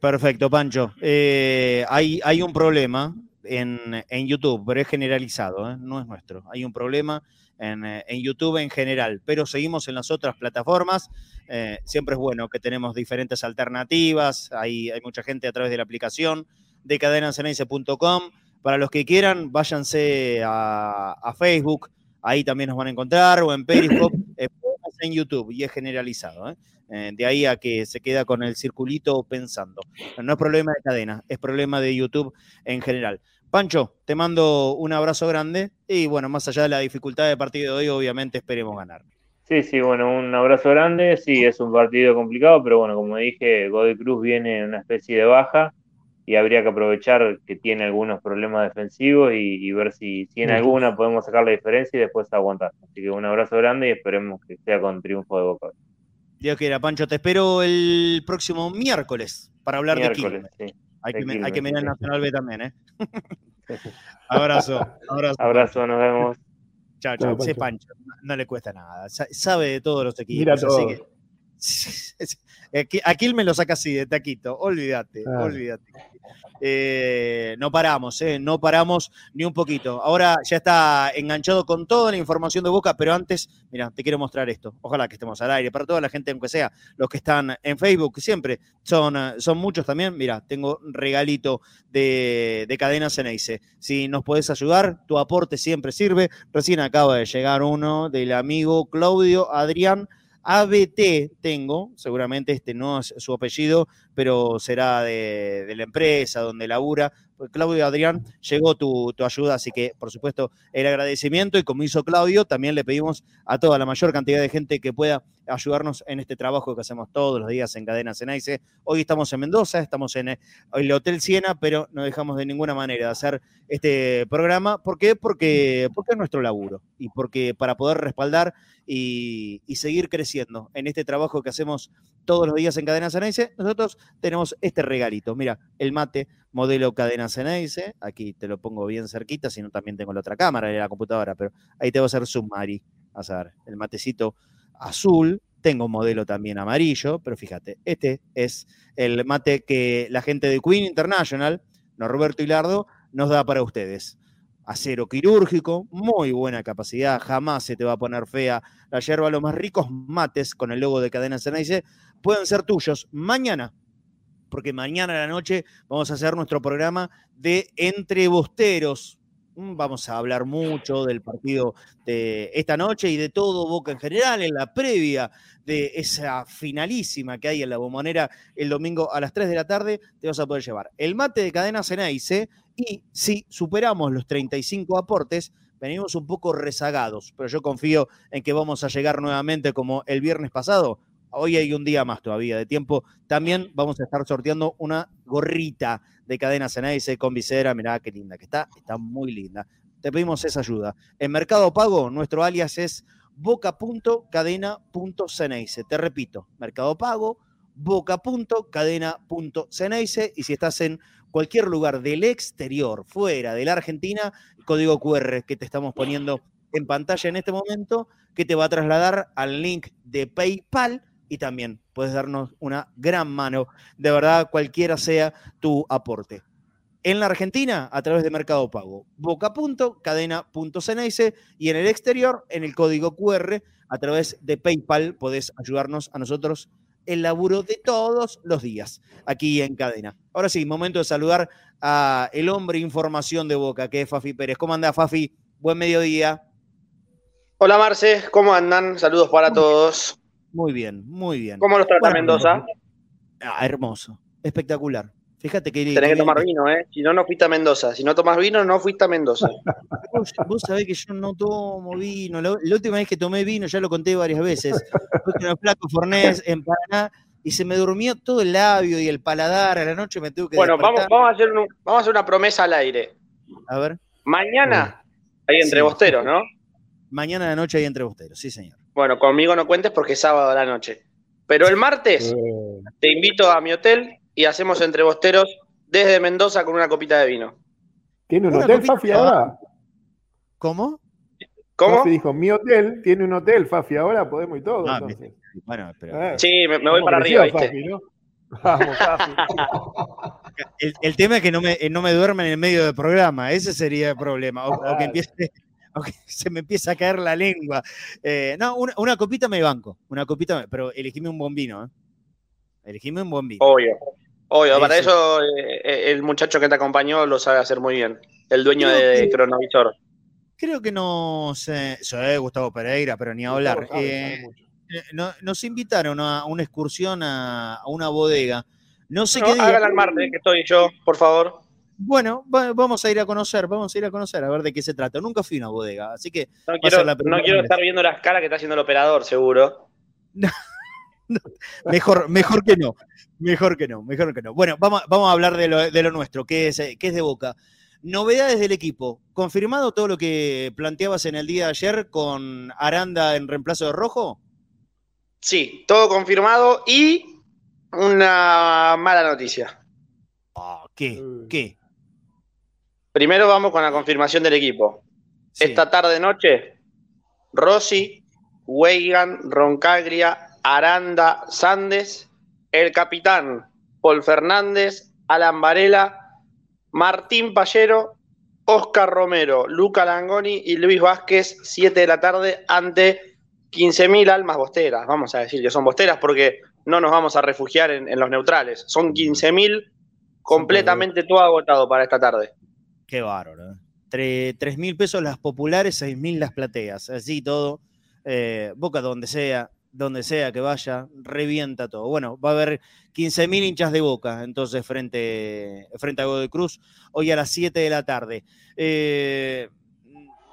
S3: Perfecto, Pancho. Eh, hay, hay un problema en, YouTube, pero es generalizado, ¿eh? no es nuestro. Hay un problema en, eh, YouTube en general, pero seguimos en las otras plataformas. Eh, siempre es bueno que tenemos diferentes alternativas. Hay, hay mucha gente a través de la aplicación de cadenasenense.com. Para los que quieran, váyanse a, Facebook, ahí también nos van a encontrar, o en Periscope, en YouTube, y es generalizado. de ahí a que se queda con el circulito pensando. No es problema de cadena, es problema de YouTube en general. Pancho, te mando un abrazo grande y bueno, más allá de la dificultad del partido de hoy, obviamente esperemos ganar.
S6: Sí, sí, bueno, un abrazo grande. Sí, es un partido complicado, pero bueno, como dije, Godoy Cruz viene en una especie de baja y habría que aprovechar que tiene algunos problemas defensivos y, ver si, si en alguna podemos sacar la diferencia y después aguantar. Así que un abrazo grande y esperemos que sea con triunfo de Boca.
S3: Dios quiera, Pancho, te espero el próximo miércoles para hablar de Quilmes. Sí. Hay que, hay que mirar el Nacional B también, ¿eh? abrazo, abrazo.
S6: Abrazo, nos vemos.
S3: Chao, chao. Pancho. No le cuesta nada. Sabe de todos los equipos. Así que, aquí me lo saca así, de taquito. Olvídate, olvídate. Eh, no paramos, eh, no paramos ni un poquito. Ahora ya está enganchado con toda la información de Boca, pero antes, mira, te quiero mostrar esto. Ojalá que estemos al aire para toda la gente, aunque sea los que están en Facebook, siempre son, eh, son muchos también. Mira, tengo regalito de, de cadena Ceneice. Si nos puedes ayudar, tu aporte siempre sirve. Recién acaba de llegar uno del amigo Claudio Adrián. ABT tengo, seguramente este no es su apellido, pero será de, la empresa donde labura. Claudio Adrián, llegó tu, ayuda, así que por supuesto el agradecimiento y como hizo Claudio, también le pedimos a toda la mayor cantidad de gente que pueda ayudarnos en este trabajo que hacemos todos los días en Cadena Cenaice. Hoy estamos en Mendoza, estamos en el Hotel Siena, pero no dejamos de ninguna manera de hacer este programa. ¿Por qué? Porque, porque es nuestro laburo y porque para poder respaldar y, seguir creciendo en este trabajo que hacemos todos los días en Cadena Ceneice, nosotros tenemos este regalito. Mira, el mate modelo Cadena Ceneice. Aquí te lo pongo bien cerquita, si no también tengo la otra cámara en la computadora, pero ahí te voy a hacer zoom, Mari. a ver, el matecito azul. Tengo un modelo también amarillo, pero fíjate, este es el mate que la gente de Queen International, Norberto Hilardo, nos da para ustedes acero quirúrgico, muy buena capacidad, jamás se te va a poner fea la yerba. Los más ricos mates con el logo de Cadena Ceneice pueden ser tuyos mañana, porque mañana a la noche vamos a hacer nuestro programa de Entre Bosteros. Mm, vamos a hablar mucho del partido de esta noche y de todo Boca en general, en la previa de esa finalísima que hay en la bombonera el domingo a las 3 de la tarde. Te vas a poder llevar el mate de cadena Ceneice y si superamos los 35 aportes, venimos un poco rezagados, pero yo confío en que vamos a llegar nuevamente como el viernes pasado. Hoy hay un día más todavía de tiempo. También vamos a estar sorteando una gorrita de cadena Ceneice con visera. Mirá qué linda que está, está muy linda. Te pedimos esa ayuda. En Mercado Pago, nuestro alias es boca.cadena.ceneice. Te repito, Mercado Pago, boca.cadena.ceneice. Y si estás en cualquier lugar del exterior, fuera de la Argentina, código QR que te estamos poniendo en pantalla en este momento, que te va a trasladar al link de PayPal y también puedes darnos una gran mano, de verdad, cualquiera sea tu aporte. En la Argentina, a través de Mercado Pago, boca.cadena.ceneice y en el exterior, en el código QR, a través de PayPal, podés ayudarnos a nosotros el laburo de todos los días aquí en cadena. Ahora sí, momento de saludar a el hombre información de Boca, que es Fafi Pérez. ¿Cómo anda, Fafi? Buen mediodía.
S7: Hola, Marce, ¿cómo andan? Saludos para todos.
S3: Muy bien, muy bien.
S7: ¿Cómo los trata Mendoza?
S3: Ah, hermoso, espectacular. Fíjate que.
S7: Tenés que tomar vino, ¿eh? Si no, no fuiste a Mendoza. Si no tomas vino, no fuiste a Mendoza.
S3: Vos, sabés que yo no tomo vino. La, última vez que tomé vino, ya lo conté varias veces. Fue con el flaco Fornés en Paraná y se me durmió todo el labio y el paladar. A la noche me tuve que.
S7: Bueno, vamos, vamos, a hacer vamos a hacer una promesa al aire.
S3: A ver.
S7: Mañana, ahí entre bosteros, ¿no?
S3: Mañana la noche hay entre bosteros, sí, señor.
S7: Bueno, conmigo no cuentes porque es sábado a la noche. Pero el martes te invito a mi hotel y hacemos entre bosteros desde Mendoza con una copita de vino.
S4: ¿Tiene un hotel, Fafi, ahora?
S3: ¿Cómo?
S7: ¿Cómo?
S4: Fafi dijo, mi hotel, tiene un hotel, Fafi, ahora podemos y todo.
S3: Ah,
S4: entonces.
S3: Bueno, pero...
S7: Eh, sí, me, me voy para arriba, ¿viste?
S4: Fafi, ¿no? Vamos, Fafi.
S3: el, el, tema es que no me, no me duermen en el medio del programa, ese sería el problema. O, o que empiece, o que se me empieza a caer la lengua. Eh, no, una, una, copita me banco, una copita, pero elegime un buen vino, ¿eh? Elegime un buen vino.
S7: Obvio. Obvio, eso. para eso eh, el muchacho que te acompañó lo sabe hacer muy bien. El dueño creo de que, Cronovisor.
S3: Creo que nos. Eh, soy Gustavo Pereira, pero ni a hablar. Eh, no, nos invitaron a una excursión a, a una bodega. No sé
S7: no,
S3: qué.
S7: Hágala al martes, que estoy yo, por favor.
S3: Bueno, va, vamos a ir a conocer, vamos a ir a conocer, a ver de qué se trata. Nunca fui a una bodega, así que.
S7: No quiero, no quiero estar viendo las caras que está haciendo el operador, seguro.
S3: No, mejor, mejor que no. Mejor que no, mejor que no. Bueno, vamos, vamos a hablar de lo, de lo nuestro, que es, que es de Boca. Novedades del equipo. ¿Confirmado todo lo que planteabas en el día de ayer con Aranda en reemplazo de Rojo?
S7: Sí, todo confirmado y una mala noticia.
S3: Oh, ¿Qué? ¿Qué?
S7: Primero vamos con la confirmación del equipo. Sí. Esta tarde noche, Rossi, Weigan, Roncaglia, Aranda, Sandes, el capitán Paul Fernández, Alan Varela, Martín Pallero, Oscar Romero, Luca Langoni y Luis Vázquez, 7 de la tarde, ante 15.000 almas bosteras. Vamos a decir que son bosteras porque no nos vamos a refugiar en, en los neutrales. Son 15.000 completamente todo agotado para esta tarde.
S3: Qué bárbaro. ¿eh? 3 mil pesos las populares, 6 mil las plateas. Así todo. Eh, Boca donde sea, donde sea que vaya, revienta todo. Bueno, va a haber 15.000 hinchas de boca, entonces, frente, frente a Godoy Cruz, hoy a las 7 de la tarde. Eh,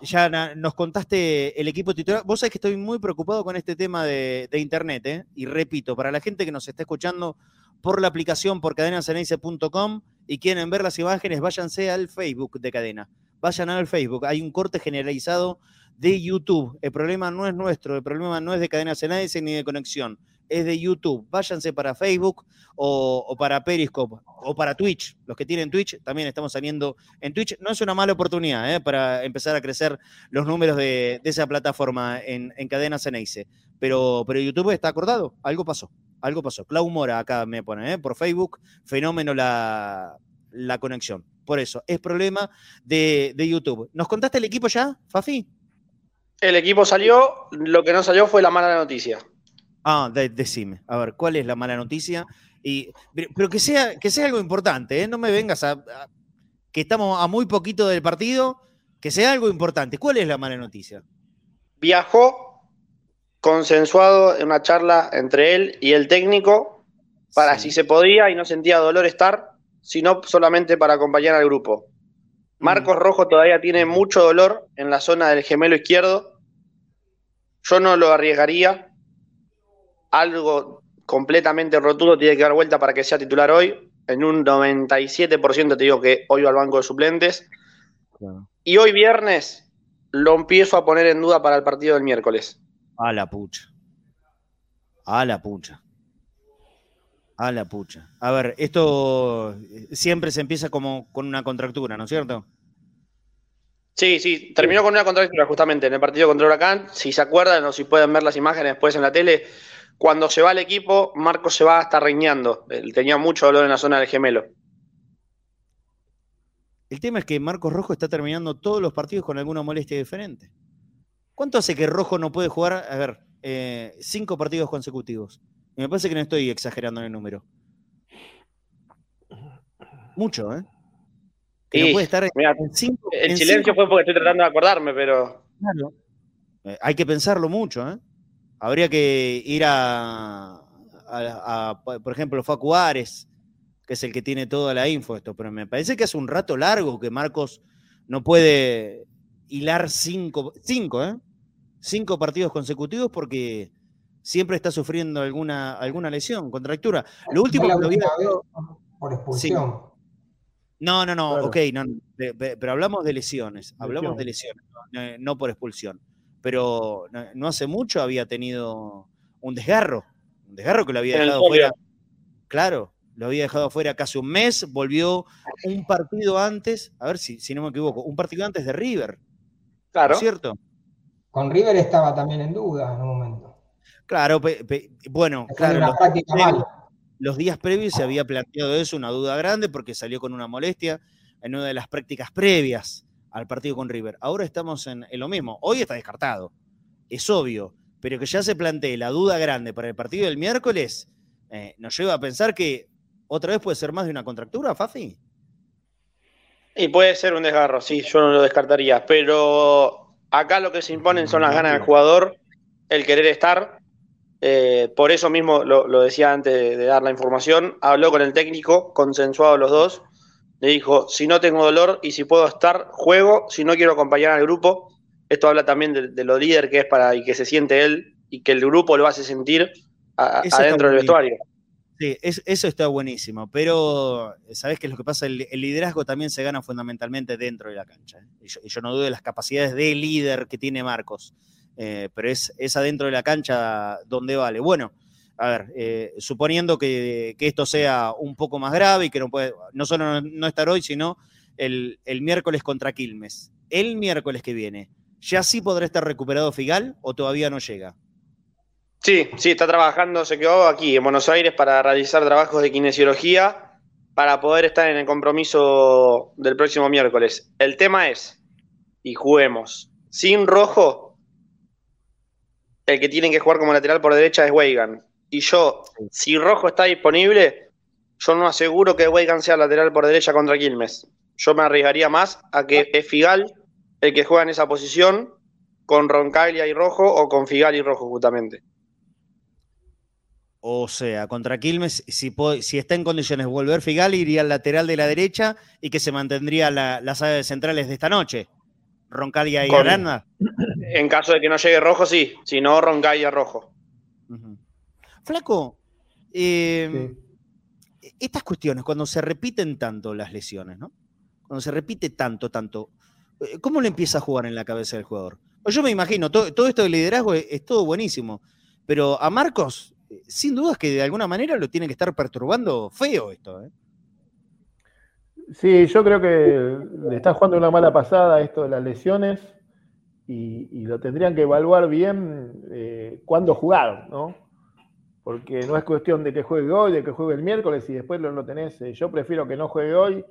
S3: ya nos contaste el equipo titular. Vos sabés que estoy muy preocupado con este tema de, internet, ¿eh? Y repito, para la gente que nos está escuchando por la aplicación por cadenaceneice.com y quieren ver las imágenes, váyanse al Facebook de Cadena. Vayan al Facebook. Hay un corte generalizado de YouTube. El problema no es nuestro, el problema no es de Cadena Ceneice ni de conexión es de YouTube. Váyanse para Facebook o, para Periscope o para Twitch. Los que tienen Twitch también estamos saliendo en Twitch. No es una mala oportunidad ¿eh? para empezar a crecer los números de, esa plataforma en, Cadena Ceneice. Pero, pero YouTube está acordado. Algo pasó. Algo pasó. Clau Mora acá me pone ¿eh? por Facebook. Fenómeno la, la conexión. Por eso, es problema de, de YouTube. ¿Nos contaste el equipo ya, Fafi?
S7: El equipo salió, lo que no salió fue la mala noticia.
S3: Ah, decime. A ver, ¿cuál es la mala noticia? Y, pero que sea, que sea algo importante, ¿eh? No me vengas a, que estamos a muy poquito del partido, que sea algo importante. ¿Cuál es la mala noticia?
S7: Viajó consensuado en una charla entre él y el técnico para si se podía y no sentía dolor estar, sino solamente para acompañar al grupo. Marcos Rojo todavía tiene mucho dolor en la zona del gemelo izquierdo. Yo no lo arriesgaría algo completamente rotundo tiene que dar vuelta para que sea titular hoy. En un 97% te digo que hoy va al banco de suplentes. Y hoy viernes lo empiezo a poner en duda para el partido del miércoles.
S3: A la pucha. A la pucha. A la pucha. A ver, esto siempre se empieza como con una contractura, ¿no es cierto?
S7: Sí, sí, terminó con una contractura justamente en el partido contra Huracán. Si se acuerdan o si pueden ver las imágenes después en la tele, cuando se va el equipo, Marcos se va hasta reñando. Él tenía mucho dolor en la zona del gemelo.
S3: El tema es que Marcos Rojo está terminando todos los partidos con alguna molestia diferente. ¿Cuánto hace que Rojo no puede jugar? A ver, eh, cinco partidos consecutivos. Y me parece que no estoy exagerando en el número. Mucho, ¿eh?
S7: Que no puede estar en cinco, el silencio fue porque estoy tratando de acordarme, pero. Claro.
S3: Eh, hay que pensarlo mucho, ¿eh? Habría que ir a, por ejemplo, Facu Ares, que es el que tiene toda la info esto, pero me parece que es un rato largo que Marcos no puede hilar cinco, cinco, ¿eh? cinco partidos consecutivos porque siempre está sufriendo alguna, alguna lesión, contractura. Lo último que lo.
S8: Por expulsión.
S3: No, no, no, ok, no, pero hablamos de lesiones, hablamos de lesiones, no por expulsión pero no hace mucho había tenido un desgarro, un desgarro que lo había dejado fuera. Claro, lo había dejado fuera casi un mes, volvió un partido antes, a ver si, si no me equivoco, un partido antes de River.
S7: Claro.
S3: cierto?
S8: Con River estaba también en duda en un momento.
S3: Claro, bueno, claro. los días previos se había planteado eso, una duda grande, porque salió con una molestia en una de las prácticas previas al partido con River. Ahora estamos en, lo mismo. Hoy está descartado, es obvio, pero que ya se plantee la duda grande para el partido del miércoles, eh, nos lleva a pensar que otra vez puede ser más de una contractura, Fafi.
S7: Y puede ser un desgarro, sí, yo no lo descartaría, pero acá lo que se imponen son las ganas del jugador, el querer estar. Eh, por eso mismo lo, decía antes de, dar la información, habló con el técnico, consensuado los dos, le dijo, si no tengo dolor y si puedo estar, juego, si no quiero acompañar al grupo. Esto habla también de, lo líder que es para y que se siente él y que el grupo lo hace sentir adentro del vestuario.
S3: Sí, eso está buenísimo, pero ¿sabes qué es lo que pasa? El, liderazgo también se gana fundamentalmente dentro de la cancha. ¿eh? Y, yo, no dudo de las capacidades de líder que tiene Marcos, eh, pero es, es adentro de la cancha donde vale. Bueno, a ver, eh, suponiendo que, esto sea un poco más grave y que no puede, no solo no, estar hoy, sino el, miércoles contra Quilmes. El miércoles que viene, ¿ya sí podrá estar recuperado Figal o todavía no llega?
S7: Sí, sí, está trabajando, se quedó aquí en Buenos Aires para realizar trabajos de kinesiología para poder estar en el compromiso del próximo miércoles. El tema es, y juguemos, sin rojo, el que tiene que jugar como lateral por derecha es Weigan. Y yo, si Rojo está disponible, yo no aseguro que Weigan sea lateral por derecha contra Quilmes. Yo me arriesgaría más a que es Figal el que juega en esa posición con Roncaglia y Rojo o con Figal y Rojo justamente.
S3: O sea, contra Quilmes, si, si está en condiciones de volver Figal, iría al lateral de la derecha y que se mantendría la, las áreas centrales de esta noche. Roncalia y Aranda.
S7: En caso de que no llegue rojo, sí. Si no, Roncalia rojo.
S3: Flaco, em, estas cuestiones, cuando se repiten tanto las lesiones, ¿no? Cuando se repite tanto, tanto, eh, ¿cómo le empieza a jugar en la cabeza del jugador? Pues yo me imagino, todo, todo esto de liderazgo es, es, todo buenísimo, pero a Marcos sin dudas que de alguna manera lo tiene que estar perturbando feo esto. ¿eh?
S4: Sí, yo creo que le está jugando una mala pasada esto de las lesiones y, lo tendrían que evaluar bien eh, cuándo jugar, ¿no? Porque no es cuestión de que juegue hoy, de que juegue el miércoles y después lo, lo tenés. Eh, yo prefiero que no juegue hoy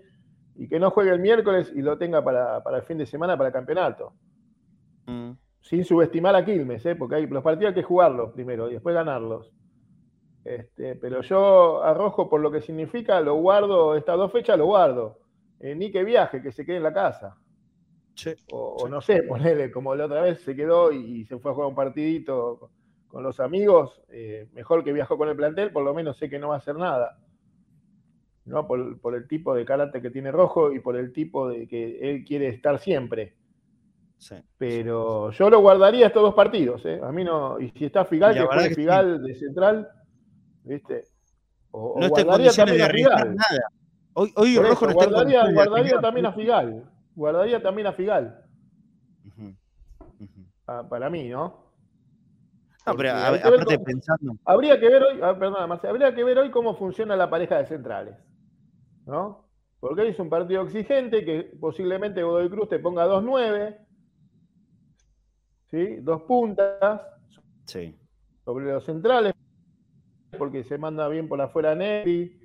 S4: y que no juegue el miércoles y lo tenga para, el fin de semana para el campeonato. Mm. Sin subestimar a Quilmes, ¿eh? porque hay, los partidos hay que jugarlos primero y después ganarlos. Este, pero yo arrojo por lo que significa, lo guardo, estas dos fechas lo guardo. Eh, ni que viaje, que se quede en la casa. o, no sé, ponerle como la otra vez se quedó y, se fue a jugar un partidito con los amigos, eh, mejor que viajó con el plantel, por lo menos sé que no va a hacer nada. ¿no? Por, el tipo de carácter que tiene Rojo y por el tipo de que él quiere estar siempre. Pero yo lo guardaría estos dos partidos. ¿eh? A mí no. Y si está Figal, que juegue Figal de central, ¿viste? O,
S3: no está en condiciones de nada. Hoy, hoy Rojo no
S4: está guardaría, en guardaría también a Figal. Guardaría también a Figal. Ah, para mí, ¿no?
S3: No, pero aparte pensando.
S4: Habría que ver hoy, ah, perdón, habría que ver hoy cómo funciona la pareja de centrales. ¿No? Porque hoy es un partido exigente que posiblemente Godoy Cruz te ponga 2-9. ¿Sí? Dos puntas.
S3: Sí.
S4: Sobre los centrales porque se manda bien por afuera Neri,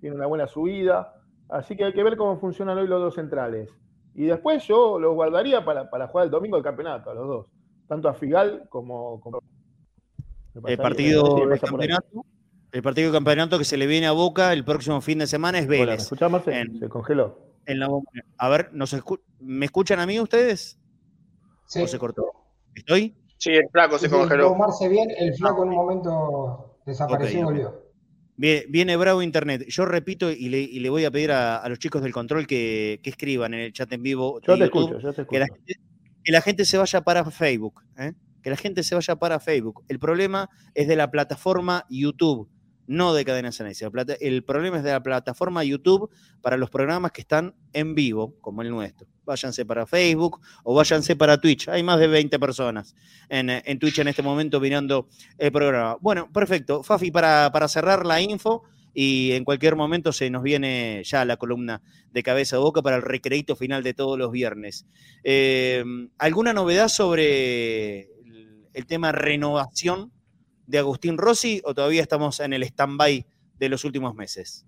S4: tiene una buena subida. Así que hay que ver cómo funcionan hoy los dos centrales. Y después yo los guardaría para, jugar el domingo el campeonato, a los dos. Tanto a Figal como.
S3: el partido de campeonato. El partido de campeonato que se le viene a Boca el próximo fin de semana es Vélez.
S4: Bueno, ¿me se congeló.
S3: a ver, ¿me escuchan a mí ustedes?
S8: Sí.
S3: ¿O se cortó? ¿Estoy?
S7: Sí, el flaco se congeló.
S8: bien, el flaco en un momento Desapareció y volvió.
S3: Viene, bravo internet. Yo repito y le, voy a pedir a, los chicos del control que, escriban en el chat en vivo.
S4: Yo te escucho, yo te escucho.
S3: Que la, gente, se vaya para Facebook. ¿eh? Que la gente se vaya para Facebook. El problema es de la plataforma YouTube no de cadenas análisis. El problema es de la plataforma YouTube para los programas que están en vivo, como el nuestro. Váyanse para Facebook o váyanse para Twitch. Hay más de 20 personas en, en Twitch en este momento mirando el programa. Bueno, perfecto. Fafi, para, para cerrar la info y en cualquier momento se nos viene ya la columna de cabeza a boca para el recreito final de todos los viernes. Eh, ¿Alguna novedad sobre el tema renovación de Agustín Rossi o todavía estamos en el stand-by de los últimos meses?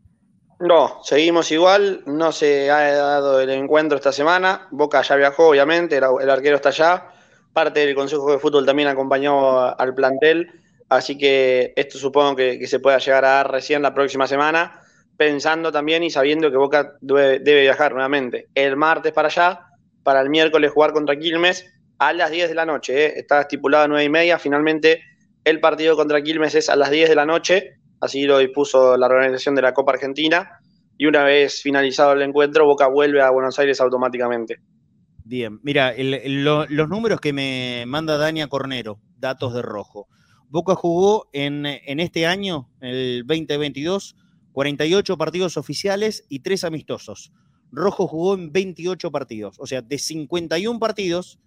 S7: No, seguimos igual, no se ha dado el encuentro esta semana, Boca ya viajó obviamente, el arquero está allá, parte del Consejo de Fútbol también acompañó al plantel, así que esto supongo que, se pueda llegar a dar recién la próxima semana, pensando también y sabiendo que Boca debe, viajar nuevamente el martes para allá, para el miércoles jugar contra Quilmes a las 10 de la noche, ¿eh? está estipulado a 9 y media, finalmente el partido contra Quilmes es a las 10 de la noche, así lo dispuso la organización de la Copa Argentina. Y una vez finalizado el encuentro, Boca vuelve a Buenos Aires automáticamente.
S3: Bien, mira, los números que me manda Dania Cornero, datos de rojo. Boca jugó en, en este año, el 2022, 48 partidos oficiales y 3 amistosos. Rojo jugó en 28 partidos, o sea, de 51 partidos,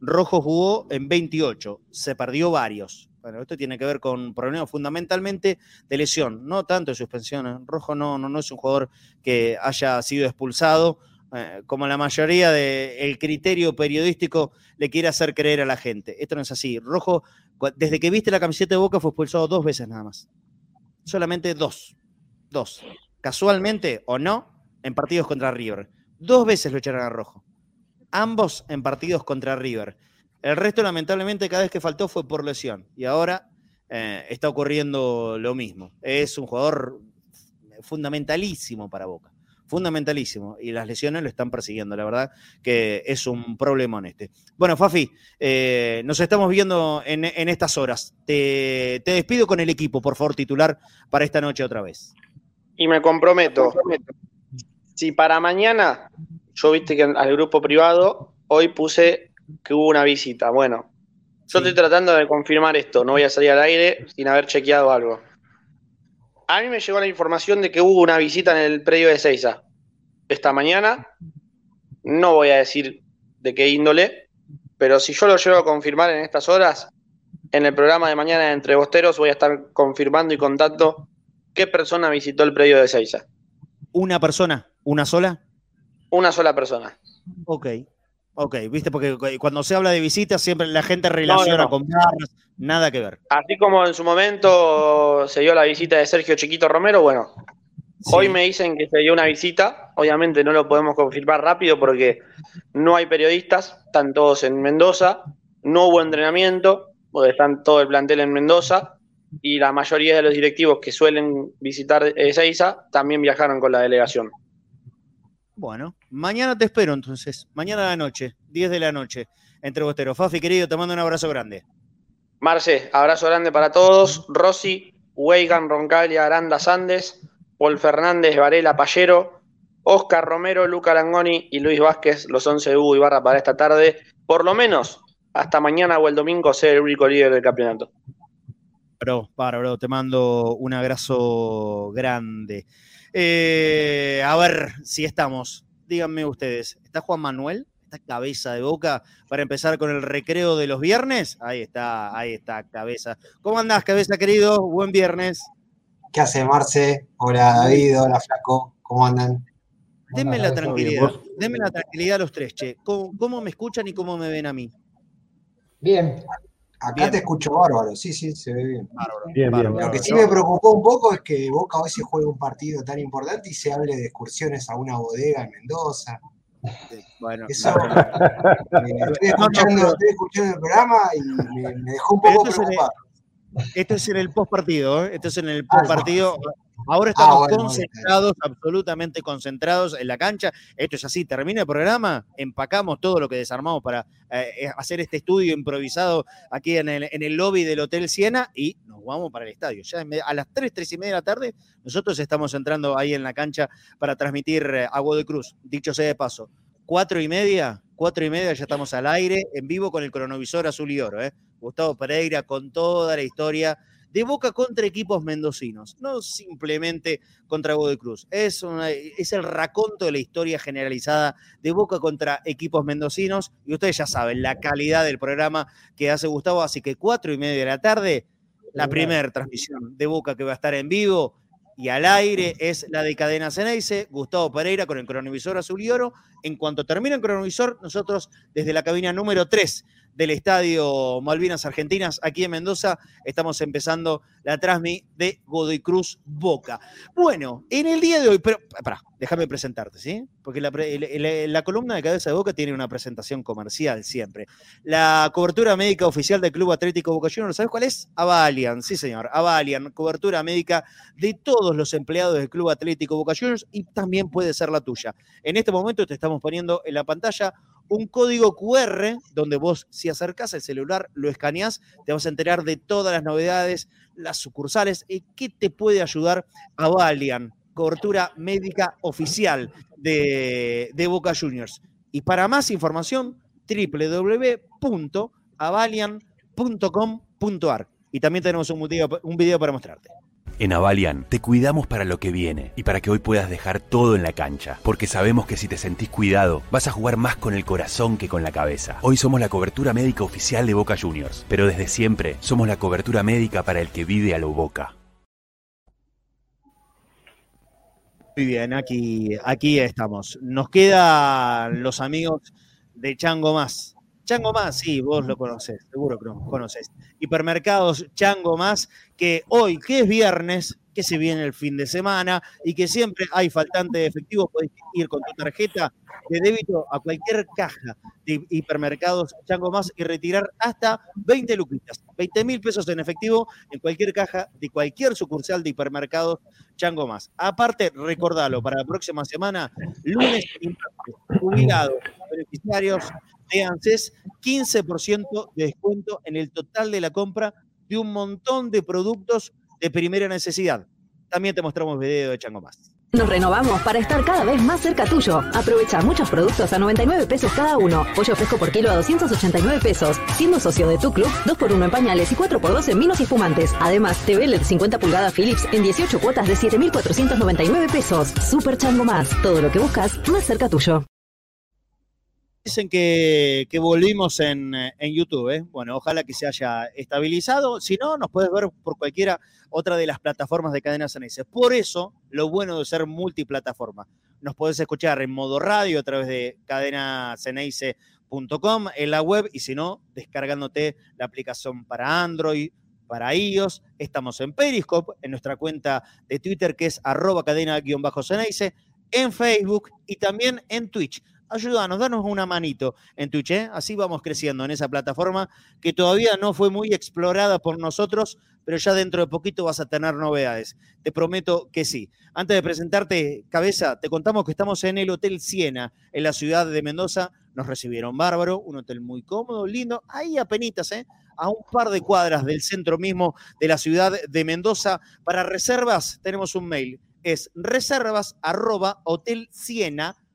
S3: Rojo jugó en 28, se perdió varios. Bueno, esto tiene que ver con problemas fundamentalmente de lesión, no tanto de suspensión. Rojo no, no, no es un jugador que haya sido expulsado, eh, como la mayoría del criterio periodístico le quiere hacer creer a la gente. Esto no es así. Rojo, desde que viste la camiseta de Boca, fue expulsado dos veces nada más. Solamente dos. Dos. Casualmente o no, en partidos contra River. Dos veces lo echaron a Rojo. Ambos en partidos contra River. El resto, lamentablemente, cada vez que faltó fue por lesión. Y ahora eh, está ocurriendo lo mismo. Es un jugador fundamentalísimo para Boca. fundamentalísimo. Y las lesiones lo están persiguiendo, la verdad que es un problema en este. Bueno, Fafi, eh, nos estamos viendo en, estas horas. Te, despido con el equipo, por favor, titular para esta noche otra vez.
S7: Y me comprometo. Si para mañana, yo viste que al grupo privado, hoy puse que hubo una visita. Bueno, yo estoy tratando de confirmar esto, no voy a salir al aire sin haber chequeado algo. A mí me llegó la información de que hubo una visita en el predio de Seiza esta mañana. No voy a decir de qué índole, pero si yo lo llego a confirmar en estas horas, en el programa de mañana de Entre Bosteros voy a estar confirmando y contando qué persona visitó el predio de Seiza.
S3: ¿Una persona? ¿Una sola?
S7: Una sola persona.
S3: Ok. Ok, viste, porque cuando se habla de visitas siempre la gente relaciona con nada que ver.
S7: Así como en su momento se dio la visita de Sergio Chiquito Romero, bueno, hoy me dicen que se dio una visita, obviamente no lo podemos confirmar rápido porque no hay periodistas, están todos en Mendoza, no hubo entrenamiento, porque están todo el plantel en Mendoza, y la mayoría de los directivos que suelen visitar Ezeiza también viajaron con la delegación.
S3: Bueno, mañana te espero entonces. Mañana a la noche, 10 de la noche, entre Bosteros. Fafi, querido, te mando un abrazo grande.
S7: Marce, abrazo grande para todos. Rossi, Weigan, Roncalia, Aranda Sandes, Paul Fernández, Varela Payero, Oscar Romero, Luca Langoni y Luis Vázquez, los 11 de Hugo y Barra para esta tarde. Por lo menos hasta mañana o el domingo ser el único líder del campeonato.
S3: Bro, para, bro, te mando un abrazo grande. Eh, a ver si estamos. Díganme ustedes, ¿está Juan Manuel? ¿Está cabeza de boca para empezar con el recreo de los viernes? Ahí está, ahí está, cabeza. ¿Cómo andás, cabeza querido? Buen viernes.
S9: ¿Qué hace Marce? Hola David, hola Flaco, ¿cómo andan?
S3: Denme la tranquilidad, denme la tranquilidad a los tres, che. ¿Cómo, me escuchan y cómo me ven a mí?
S9: Bien, Acá te escucho bárbaro, sí, sí, se ve bien.
S4: bien, bien
S9: Lo que sí me preocupó un poco es que Boca hoy se juega un partido tan importante y se hable de excursiones a una bodega en Mendoza. Bueno, Eso, eh, estoy, escuchando, estoy, escuchando, el programa y me, dejó un poco preocupado.
S3: Esto es en el post partido, ¿eh? esto es en el post partido. Ahora ah, estamos concentrados, absolutamente concentrados en la cancha. Esto es así, termina el programa, empacamos todo lo que desarmamos para eh, eh, hacer este estudio improvisado aquí en el, en el, lobby del Hotel Siena y nos vamos para el estadio. Ya a las 3, 3 y media de la tarde, nosotros estamos entrando ahí en la cancha para transmitir eh, a de Cruz. Dicho sea de paso, cuatro y media, cuatro y media ya estamos al aire, en vivo con el cronovisor azul y oro. Gustavo Pereira con toda la historia de Boca contra equipos mendocinos, no simplemente contra Godoy Cruz. Es, es el raconto de la historia generalizada de Boca contra equipos mendocinos y ustedes ya saben la calidad del programa que hace Gustavo, así que cuatro y media de la tarde, la primera transmisión de Boca que va a estar en vivo y al aire es la de Cadena Ceneice, Gustavo Pereira con el cronovisor azul y oro. En cuanto termine el cronovisor, nosotros desde la cabina número 3 del Estadio Malvinas Argentinas, aquí en Mendoza. Estamos empezando la transmi de Godoy Cruz Boca. Bueno, en el día de hoy, pero pará, déjame presentarte, ¿sí? Porque la, columna de Cabeza de Boca tiene una presentación comercial siempre. La cobertura médica oficial del Club Atlético Boca Juniors, ¿sabes cuál es? Avalian, sí señor, Avalian, cobertura médica de todos los empleados del Club Atlético Boca Juniors y también puede ser la tuya. En este momento te estamos poniendo en la pantalla un código QR donde vos si acercás el celular, lo escaneás, te vas a enterar de todas las novedades, las sucursales y qué te puede ayudar a Valian, cobertura médica oficial de, de Boca Juniors. Y para más información, www.avalian.com.ar. Y también tenemos un un video para mostrarte.
S10: En Avalian te cuidamos para lo que viene y para que hoy puedas dejar todo en la cancha, porque sabemos que si te sentís cuidado, vas a jugar más con el corazón que con la cabeza. Hoy somos la cobertura médica oficial de Boca Juniors, pero desde siempre somos la cobertura médica para el que vive a lo Boca.
S3: Muy bien, aquí, aquí estamos. Nos quedan los amigos de Chango Más. Chango Más, sí, vos lo conocés, seguro que lo conocés. Hipermercados Chango Más, que hoy, que es viernes, que se viene el fin de semana y que siempre hay faltante de efectivo, podés ir con tu tarjeta de débito a cualquier caja de hipermercados Chango Más y retirar hasta 20 luquitas, 20 mil pesos en efectivo en cualquier caja de cualquier sucursal de hipermercados Chango Más. Aparte, recordalo, para la próxima semana, lunes, jubilados, beneficiarios de ANSES, 15% de descuento en el total de la compra de un montón de productos de primera necesidad. También te mostramos video de Chango Más.
S11: Nos renovamos para estar cada vez más cerca tuyo. Aprovecha muchos productos a 99 pesos cada uno. Pollo fresco por kilo a 289 pesos. Siendo socio de tu club, 2x1 en pañales y 4x2 en vinos y espumantes. Además, TV LED 50 pulgadas Philips en 18 cuotas de 7.499 pesos. Super Chango Más. Todo lo que buscas más cerca tuyo.
S3: Dicen que, volvimos en, YouTube, ¿eh? Bueno, ojalá que se haya estabilizado. Si no, nos puedes ver por cualquiera otra de las plataformas de Cadena Ceneice. Por eso, lo bueno de ser multiplataforma. Nos podés escuchar en modo radio a través de cadenaceneice.com en la web y si no, descargándote la aplicación para Android, para iOS. Estamos en Periscope, en nuestra cuenta de Twitter que es arroba cadena-ceneice, en Facebook y también en Twitch ayúdanos, danos una manito en Twitch, ¿eh? así vamos creciendo en esa plataforma que todavía no fue muy explorada por nosotros, pero ya dentro de poquito vas a tener novedades. Te prometo que sí. Antes de presentarte, Cabeza, te contamos que estamos en el Hotel Siena, en la ciudad de Mendoza. Nos recibieron bárbaro, un hotel muy cómodo, lindo, ahí a penitas, ¿eh? a un par de cuadras del centro mismo de la ciudad de Mendoza. Para reservas tenemos un mail, es reservas hotel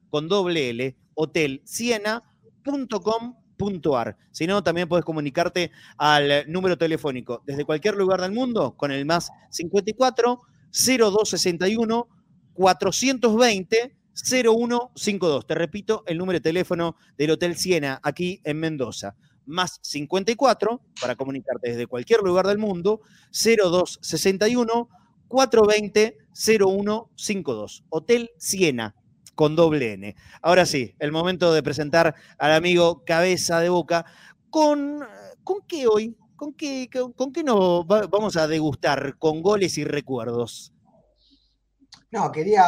S3: con doble L, hotelsiena.com.ar. Si no, también puedes comunicarte al número telefónico desde cualquier lugar del mundo con el más 54 0261 420 0152. Te repito, el número de teléfono del Hotel Siena aquí en Mendoza. Más 54 para comunicarte desde cualquier lugar del mundo, 0261 420 0152. Hotel Siena, con doble N. Ahora sí, el momento de presentar al amigo Cabeza de Boca. ¿Con, con qué hoy? ¿Con qué, con, qué nos vamos a degustar? ¿Con goles y recuerdos?
S9: No, quería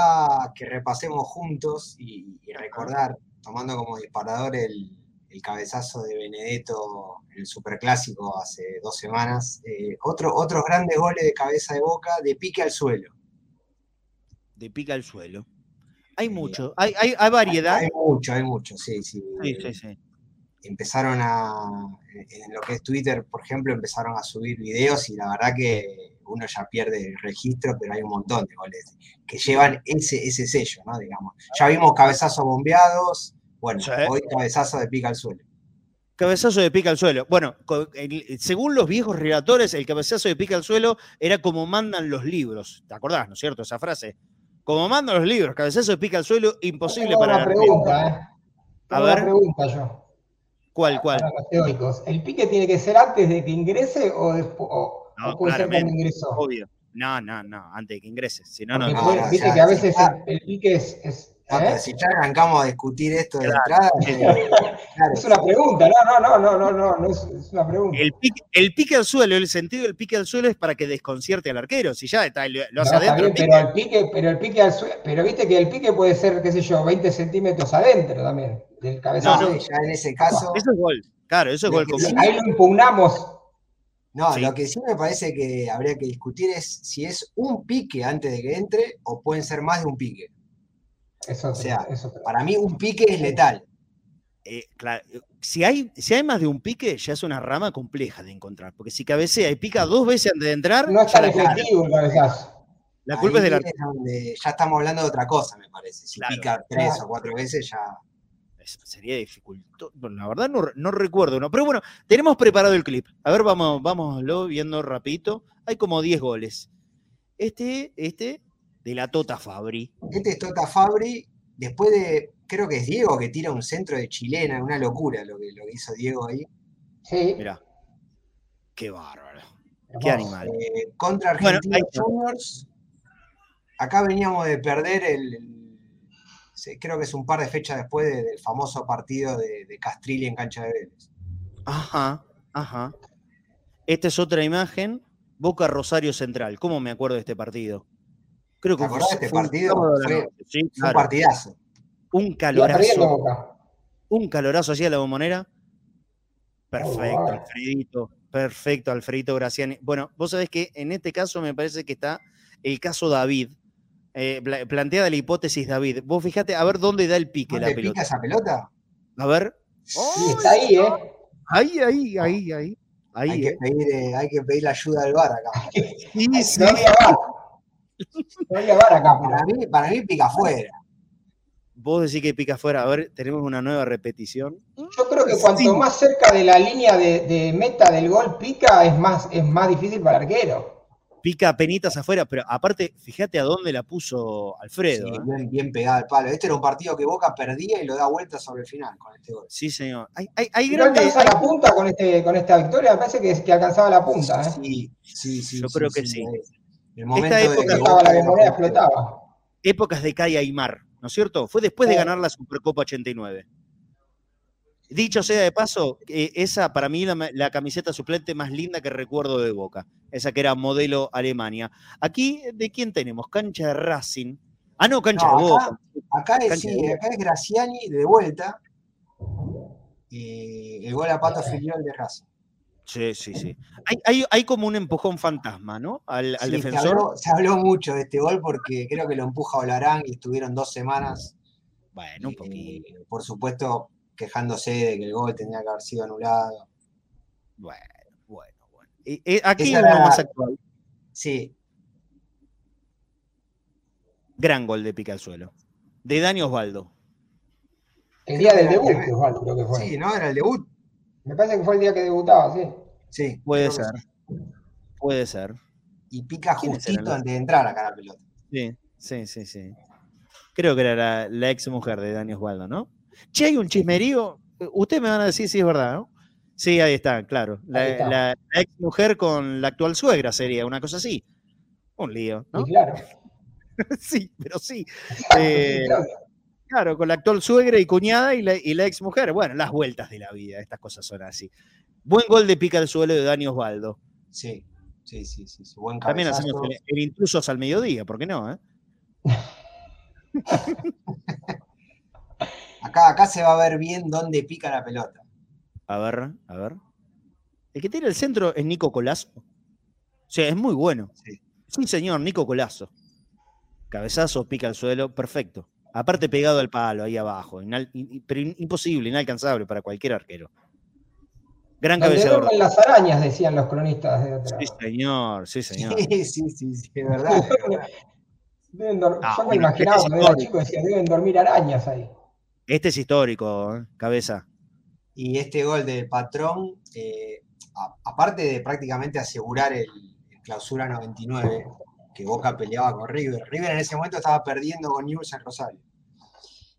S9: que repasemos juntos y, recordar, tomando como disparador el, cabezazo de Benedetto en el Superclásico hace dos semanas, eh, otro, otros grandes goles de cabeza de boca de pique al suelo.
S3: De pique al suelo. Hay mucho, hay, hay, variedad.
S9: Hay mucho, hay mucho, sí, sí. sí, sí, Empezaron a, en lo que es Twitter, por ejemplo, empezaron a subir videos y la verdad que uno ya pierde el registro, pero hay un montón de goles que llevan ese, ese sello, ¿no? Digamos. Ya vimos cabezazos bombeados, bueno, hoy cabezazo de pica al suelo.
S3: Cabezazo de pica al suelo. Bueno, según los viejos relatores, el cabezazo de pica al suelo era como mandan los libros. ¿Te acordás, no es cierto? Esa frase. Como mandan los libros, cabezazo de pica al suelo, imposible para.
S8: Una pregunta, ¿eh? A ver. Una pregunta yo.
S3: ¿Cuál, cuál?
S8: teóricos. ¿El pique tiene que ser antes de que ingrese o, después, o, puede ser cuando ingresó?
S3: Obvio. No, no, no, antes de que ingrese. Si no, no.
S8: Viste que a veces el, pique es
S9: ¿Eh? si ya arrancamos a discutir esto de entrada.
S8: es una pregunta, no, no, no, no, no, no, es, una pregunta.
S3: El pique, el pique, al suelo, el sentido del pique al suelo es para que desconcierte al arquero. Si ya está, lo hace adentro.
S8: pero el pique, pero el pique al suelo, pero viste que el pique puede ser, qué sé yo, 20 centímetros adentro también, del cabezazo.
S9: No, ya en ese caso.
S3: Eso es gol, claro, eso es gol.
S8: Ahí lo impugnamos.
S9: No, lo que sí me parece que habría que discutir es si es un pique antes de que entre o pueden ser más de un pique o sea, para mí un pique es letal.
S3: Eh, claro, si hay, si hay más de un pique, ya es una rama compleja de encontrar. Porque si cabecea y pica dos veces antes de entrar.
S8: No es tan efectivo el cabezazo.
S3: La culpa es de la.
S9: ya estamos hablando de otra cosa, me parece. Si pica tres o cuatro veces, ya.
S3: sería dificultoso. la verdad no, recuerdo, ¿no? Pero bueno, tenemos preparado el clip. A ver, vamos, vámoslo viendo rapidito. Hay como 10 goles. Este, este, de la Tota Fabri.
S9: Este es Tota Fabri, después de, creo que es Diego que tira un centro de chilena, una locura lo que, lo hizo Diego ahí.
S8: Sí.
S3: Mirá. Qué bárbaro. Qué animal.
S9: Eh, contra Argentina Juniors. Acá veníamos de perder el, creo que es un par de fechas después del famoso partido de, de Castrilli en cancha de Vélez.
S3: Ajá, ajá. Esta es otra imagen. Boca Rosario Central. ¿Cómo me acuerdo de este partido?
S9: Creo que ¿Te acordás de este partido? Fue, un partidazo.
S3: Un calorazo. Un calorazo hacía la bombonera. Perfecto, Alfredito. Perfecto, Alfredito Graciani. Bueno, vos sabés que en este caso me parece que está el caso David. Eh, plantea la hipótesis David. Vos fíjate, a ver dónde da el pique la pelota.
S9: pica esa pelota?
S3: A ver.
S8: Sí, está ahí, ¿eh?
S3: Ahí, ahí, ahí, ahí. ahí
S9: hay, que
S3: eh.
S9: pedir, eh, hay que pedir la ayuda del bar acá.
S3: Sí, sí.
S8: No bar acá.
S9: Para mí, para mí pica afuera.
S3: Vos decís que pica afuera. A ver, tenemos una nueva repetición.
S8: Yo creo que cuanto más cerca de la línea de, de, meta del gol pica, es más, es más difícil para el arquero
S3: pica penitas afuera, pero aparte, fíjate a dónde la puso Alfredo.
S9: Sí, ¿eh? bien, bien, pegada al palo. Este era un partido que Boca perdía y lo da vuelta sobre el final con este gol.
S3: Sí, señor. Hay, hay, hay
S8: no alcanza la punta con, este, con esta victoria, me parece que, que alcanzaba la punta. ¿eh?
S9: Sí, sí, sí.
S3: Yo creo que sí.
S9: El momento Esta
S8: época de Boca, la explotaba.
S3: Épocas de Calla y Mar, ¿no es cierto? Fue después de ganar la Supercopa 89. Dicho sea de paso, eh, esa para mí la, la, camiseta suplente más linda que recuerdo de Boca, esa que era modelo Alemania. Aquí, ¿de quién tenemos? Cancha de Racing. Ah, no, cancha de Boca.
S9: Acá es, sí, acá es Graciani de vuelta. Eh, el gol a Pato Filiol de Racing.
S3: Sí, sí, sí. Hay, hay, hay, como un empujón fantasma, ¿no? Al, al
S9: sí,
S3: defensor.
S9: Se habló, se habló, mucho de este gol porque creo que lo empuja Olarán y estuvieron dos semanas.
S3: Bueno, un poquito.
S9: Eh, por supuesto, quejándose de que el gol tenía que haber sido anulado.
S3: Bueno, bueno, bueno. Y, y aquí uno más actual.
S9: Sí.
S3: Gran gol de pica al suelo. De Dani Osvaldo.
S8: El día del debut, Osvaldo, creo que fue.
S9: Sí, ¿no? Era el debut.
S8: Me parece que fue el día que debutaba, sí.
S9: Sí.
S3: Puede ser. Puede ser.
S9: Y pica justito antes de entrar acá la pelota.
S3: Sí, sí, sí, sí. Creo que era la, la ex mujer de Dani Osvaldo, ¿no? Che, hay un chismerío. Ustedes me van a decir si es verdad, ¿no? Sí, ahí está, claro. La,
S8: está.
S3: la, la ex mujer con la actual suegra sería una cosa así. Un lío, ¿no?
S8: Sí, claro.
S3: sí, pero sí. Eh,
S8: claro.
S3: Claro, con la actual suegra y cuñada y la, y la ex mujer. Bueno, las vueltas de la vida, estas cosas son así. Buen gol de pica al suelo de Dani Osvaldo.
S9: Sí, sí, sí, sí. sí. Buen
S3: También hacemos el, el intrusos al mediodía, ¿por qué no? eh?
S9: Acá, acá se va a ver bien dónde pica la pelota.
S3: A ver, a ver. El que tiene el centro es Nico Colazo. O sea, es muy bueno.
S9: Sí.
S3: Sí, señor, Nico Colazo. Cabezazo, pica al suelo, perfecto. Aparte pegado al palo, ahí abajo. Inal- in- pero imposible, inalcanzable para cualquier arquero. Gran
S8: Donde
S3: cabeceador.
S8: duermen las arañas, decían los cronistas de otra.
S3: Sí, señor, sí, señor.
S9: Sí, sí, sí, sí, es verdad. es verdad.
S8: Deben
S3: Ah,
S8: Yo me
S3: bueno,
S8: imaginaba
S3: este es
S8: cuando era chico, decía, deben dormir arañas ahí.
S3: Este es histórico, ¿eh? cabeza.
S9: Y este gol del patrón, eh, a- aparte de prácticamente asegurar el, el clausura 99, que Boca peleaba con River. River en ese momento estaba perdiendo con News en Rosario.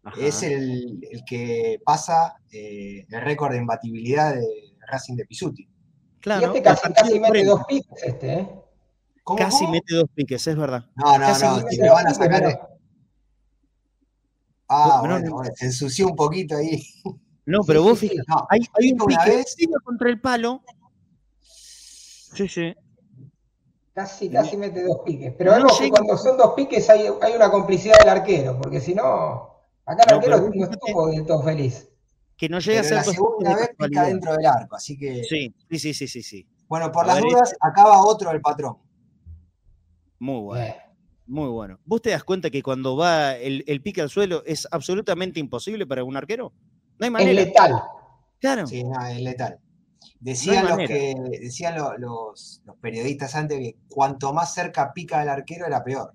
S3: Ajá.
S9: Es el, el que pasa eh, el récord de imbatibilidad de Racing de Pisuti.
S3: Claro,
S8: y este casi, mete dos piques, este, ¿eh?
S9: ¿Cómo,
S3: Casi
S9: cómo?
S3: mete dos piques, es verdad.
S9: No, no,
S3: casi
S9: no, si van a
S8: piques,
S9: sacar.
S8: pero-
S9: Ah,
S3: No, no,
S9: bueno,
S3: no.
S9: bueno, se ensució un poquito ahí.
S3: No, pero
S8: Sí,
S3: vos
S8: sí, sí.
S3: fíjate,
S9: No,
S3: hay, hay un
S9: ¿viste una
S3: pique
S9: vez?
S3: contra el palo. Sí, sí.
S8: Casi, casi mete dos piques. Pero
S3: No
S8: vemos que
S3: llega.
S8: cuando son dos piques hay, hay una complicidad del arquero, porque si no, acá el
S3: No,
S8: arquero
S3: pero
S8: no
S3: fíjate-
S8: estuvo del todo feliz.
S3: Que no llega
S9: Pero
S3: a ser
S9: la segunda vez pica dentro del arco, así que.
S3: Sí, sí, sí, sí, sí, sí.
S9: Bueno, por
S3: A
S9: las
S3: ver,
S9: dudas, acaba otro del patrón.
S3: Muy bueno,
S8: Eh,
S3: muy bueno. ¿Vos te das cuenta que cuando va el, el pique al suelo es absolutamente imposible para un arquero? No hay
S8: es
S3: manera.
S8: letal.
S3: Claro.
S9: Sí, no, es letal. Decían, los, que, decían lo- los, los periodistas antes que cuanto más cerca pica el arquero era peor.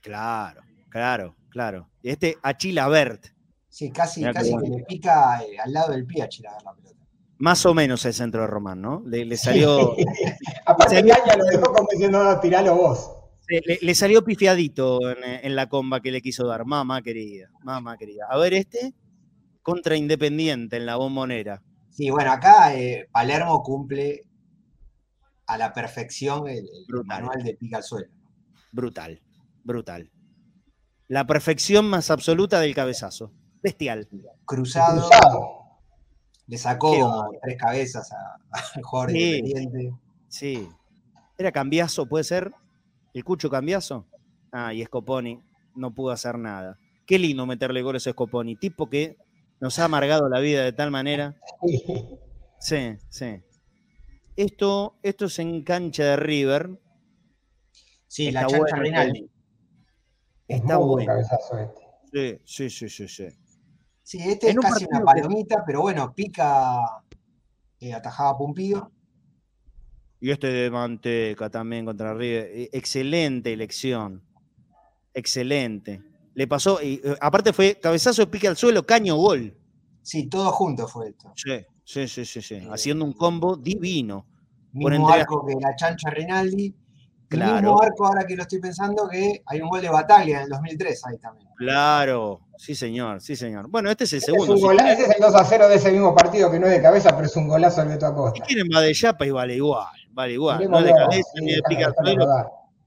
S3: Claro, claro, claro. Este Achila Bert,
S9: Sí, casi,
S3: Mirá qué
S9: casi que
S3: bueno.
S9: le pica eh, al lado del pie a Chilaver la pelota.
S3: más o menos el centro de Román, ¿no? Le, le salió,
S8: Aparte, Caña lo dejó como diciendo, no, tiralo vos.
S3: le, le salió pifiadito en, en la comba que le quiso dar. Mamá querida, mamá querida. A ver este, contra Independiente en la bombonera.
S9: Sí, bueno, acá eh, Palermo cumple a la perfección el, el manual de pica al suelo.
S3: Brutal, brutal. La perfección más absoluta del cabezazo. Bestial.
S9: Cruzado,
S8: Cruzado.
S9: Le sacó como tres cabezas al jugador
S3: Sí.
S9: independiente.
S3: Sí. ¿Era Cambiazo, puede ser? ¿El Cucho Cambiazo? Ah, y Scoponi no pudo hacer nada. Qué lindo meterle goles a Scoponi, tipo que nos ha amargado la vida de tal manera. Sí, sí. Esto, esto es en cancha de River.
S9: Sí, la
S3: Está
S9: chancha
S3: bueno,
S9: Rinaldi.
S8: Es
S3: Está bueno.
S8: cabezazo este.
S3: Sí, sí, sí, sí, sí.
S9: Sí, este
S3: En
S9: es
S3: un
S9: casi una
S3: que-
S9: palomita, pero bueno, pica eh, atajaba a Pumpido.
S3: Y este de Manteca también contra River. Eh, Excelente elección. Excelente. Le pasó, y eh, aparte fue cabezazo de pique al suelo, caño gol.
S9: Sí, todo junto fue esto.
S3: Sí, sí, sí, sí, sí. Haciendo un combo divino.
S9: Mismo
S3: entre-
S9: arco que la chancha Rinaldi.
S3: Claro.
S9: mismo arco, ahora que lo estoy pensando, que hay un gol de Bataglia en el 2003 ahí también.
S3: Claro, sí, señor, sí, señor. Bueno, este es el
S8: Este es
S3: segundo.
S8: un
S3: Si
S8: gola- ese es el 2 a 0 de ese mismo partido que no es de cabeza, pero es un golazo del Beto Acosta.
S3: quieren va de chapa y vale igual, vale igual. No
S8: Miremoslo,
S3: de cabeza
S8: sí,
S3: ni de
S8: rodar.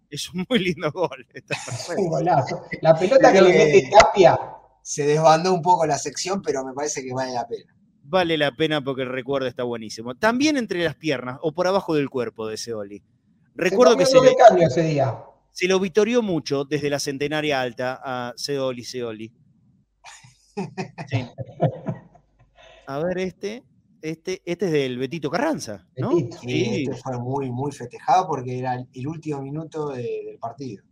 S3: Es un muy lindo gol.
S8: Es un golazo. La pelota que le mete Tapia.
S9: Se desbandó un poco la sección, pero me parece que vale la pena.
S3: Vale la pena porque el recuerdo está buenísimo. También entre las piernas o por abajo del cuerpo de ese Oli. Recuerdo que se le,
S8: ese día.
S3: se lo vitorió mucho desde la centenaria alta a Seoli, Seoli. Sí. A ver, este, este, este es del Betito Carranza, ¿no?
S8: Betito.
S9: Sí, este fue muy, muy festejado porque era el- el último minuto de- del partido.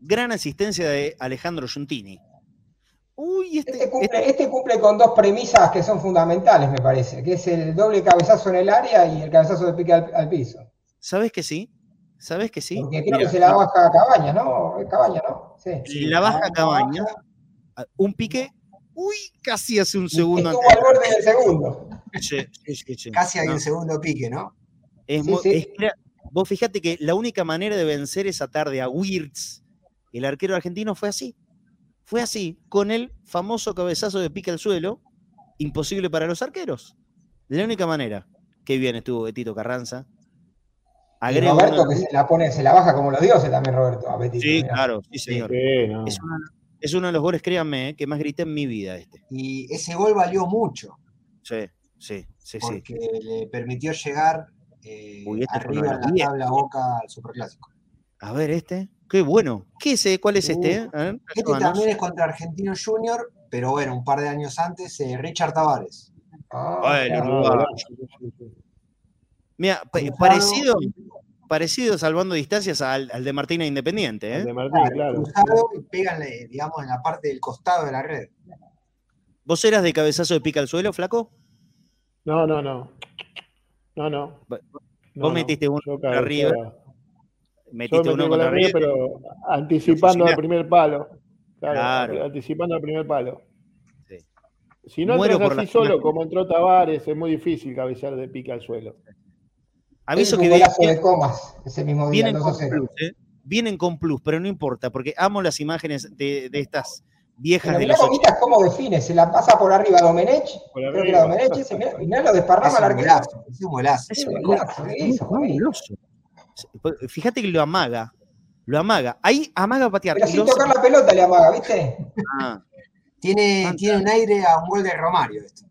S3: Gran asistencia de Alejandro Giuntini. Uy, este,
S8: Este cumple, este cumple con dos premisas que son fundamentales, me parece, que es el doble cabezazo en el área y el cabezazo de pique al, al piso.
S3: ¿sabes que sí? ¿Sabes que sí?
S8: Porque creo
S3: Mira,
S8: que se la baja a Cabaña, ¿no? Cabaña, ¿no? Sí.
S3: la baja Cabaña, un pique, uy, casi hace un segundo
S8: Estuvo al borde del segundo.
S3: Sí, sí, sí, sí.
S9: Casi hay
S3: No.
S9: un segundo pique, ¿no?
S3: Es
S8: Sí,
S3: mu-
S8: sí.
S3: es que era- vos fijate que la única manera de vencer esa tarde a Wirtz, el arquero argentino, fue así. Fue así, con el famoso cabezazo de pique al suelo, imposible para los arqueros. De la única manera. Qué bien estuvo Betito Carranza.
S8: Y
S3: Agrego
S8: Roberto
S3: uno-
S8: que se la pone, se la baja como los dioses también, Roberto, a Betito,
S3: Sí,
S8: mirá.
S3: claro, sí, señor.
S4: Sí, no.
S3: Es, uno, es uno de los goles, créanme, eh, que más grité en mi vida este.
S9: Y ese gol valió mucho
S3: Sí, sí, sí, sí.
S9: porque le permitió llegar eh,
S3: Uy, este
S9: arriba
S3: de
S9: en la tabla Boca al Superclásico.
S3: A ver, este. Qué bueno. ¿Qué es, eh? ¿Cuál es este? A ver,
S9: Este también es contra Argentino Junior, pero bueno, un par de años antes, eh, Richard Tavares.
S8: Ah,
S3: Ah, el. Mira, parecido, parecido salvando distancias al, al de Martina Independiente, ¿eh?
S4: De Martín, claro.
S9: Cruzado y pegan, digamos, en la parte del costado de la red.
S3: ¿Vos eras de cabezazo de pica al suelo, flaco?
S4: No, no, no. No, no.
S3: Vos
S4: No, no.
S3: metiste uno
S4: Yo
S3: contra.
S4: Yo
S3: Metiste
S4: metí
S3: uno contra
S4: River. pero anticipando al primer palo. Claro,
S3: Claro.
S4: anticipando al primer palo.
S3: Sí.
S4: Si no
S3: Muero
S4: entras
S3: por
S4: así
S3: la
S4: solo como entró Tavares, es muy difícil cabecear de pica al suelo.
S3: Aviso que
S8: de comas ese mismo día,
S3: vienen
S8: 2 a
S3: con
S8: 0.
S3: plus, ¿eh? Vienen con plus, pero no importa, porque amo las imágenes de, de estas viejas
S8: Pero
S3: de
S8: mirá
S3: los
S8: Comitas cómo define, se la pasa por arriba a Domenech,
S4: Por
S8: creo que
S4: arriba.
S8: era Domenech, ese, mirá, y mirá lo
S9: Es
S8: desparrama al
S9: golazo, es un golazo.
S3: Es
S8: Qué
S3: un
S8: golazo.
S3: Fíjate que lo amaga. Lo amaga. Ahí amaga a patear.
S8: Pero
S3: y
S8: sin
S3: lo hace-
S8: tocar la pelota le amaga, ¿viste?
S3: Ah,
S9: Tiene, tiene un aire a un gol de Romario. Esto.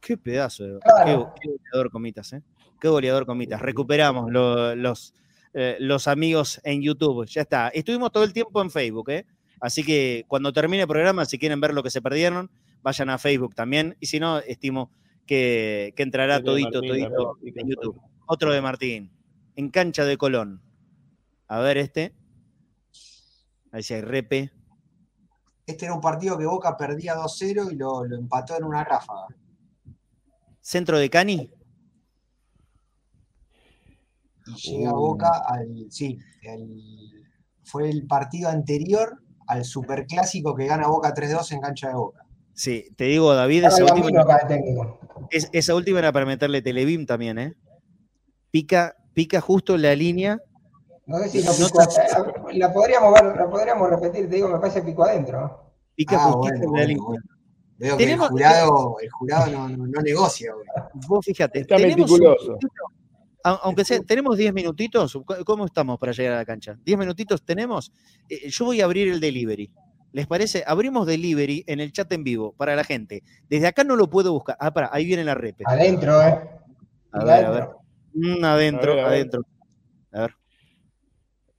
S3: qué pedazo. de-
S8: Claro.
S3: Qué, qué goleador comitas, ¿eh? Qué goleador comitas. Recuperamos lo- los, eh, los amigos en YouTube. Ya está. Estuvimos todo el tiempo en Facebook, ¿eh? Así que cuando termine el programa, si quieren ver lo que se perdieron, vayan a Facebook también. Y si no, estimo que, que entrará todito,
S4: Martín
S3: todito en YouTube. Otro de Martín. En cancha de Colón. A ver este. Ahí sí hay repe.
S9: Este era un partido que Boca perdía 2-0 y lo, lo empató en una ráfaga.
S3: Centro de Cani.
S9: Y llega
S4: Uh.
S9: Boca al. Sí, el- fue el partido anterior al superclásico que gana Boca 3-2 en cancha de Boca.
S3: Sí, te digo, David, esa última,
S8: acá
S3: es- esa última era para meterle Televim también, ¿eh? Pica, pica justo la línea.
S8: No sé si no
S3: No
S8: picó.
S3: te-
S8: La, la podríamos ver, la podríamos repetir, te digo, me parece pico adentro. ¿no?
S3: Pica
S9: Ah,
S3: justito
S9: bueno,
S3: en la
S9: bueno,
S3: línea.
S9: bueno. Veo que el jurado, el jurado no, no- no negocia. hoy.
S3: Vos fíjate,
S4: Está
S3: tenemos un
S4: meticuloso.
S3: a- aunque sea, tenemos 10 minutitos. ¿Cómo- ¿Cómo estamos para llegar a la cancha? ¿10 minutitos tenemos? Eh, yo voy a abrir el delivery. ¿Les parece? Abrimos delivery en el chat en vivo para la gente. Desde acá no lo puedo buscar. Ah, para, ahí viene la repe.
S8: Adentro, ¿eh?
S3: A ver, a ver. Mm, adentro,
S4: A ver, a ver.
S3: adentro. A ver.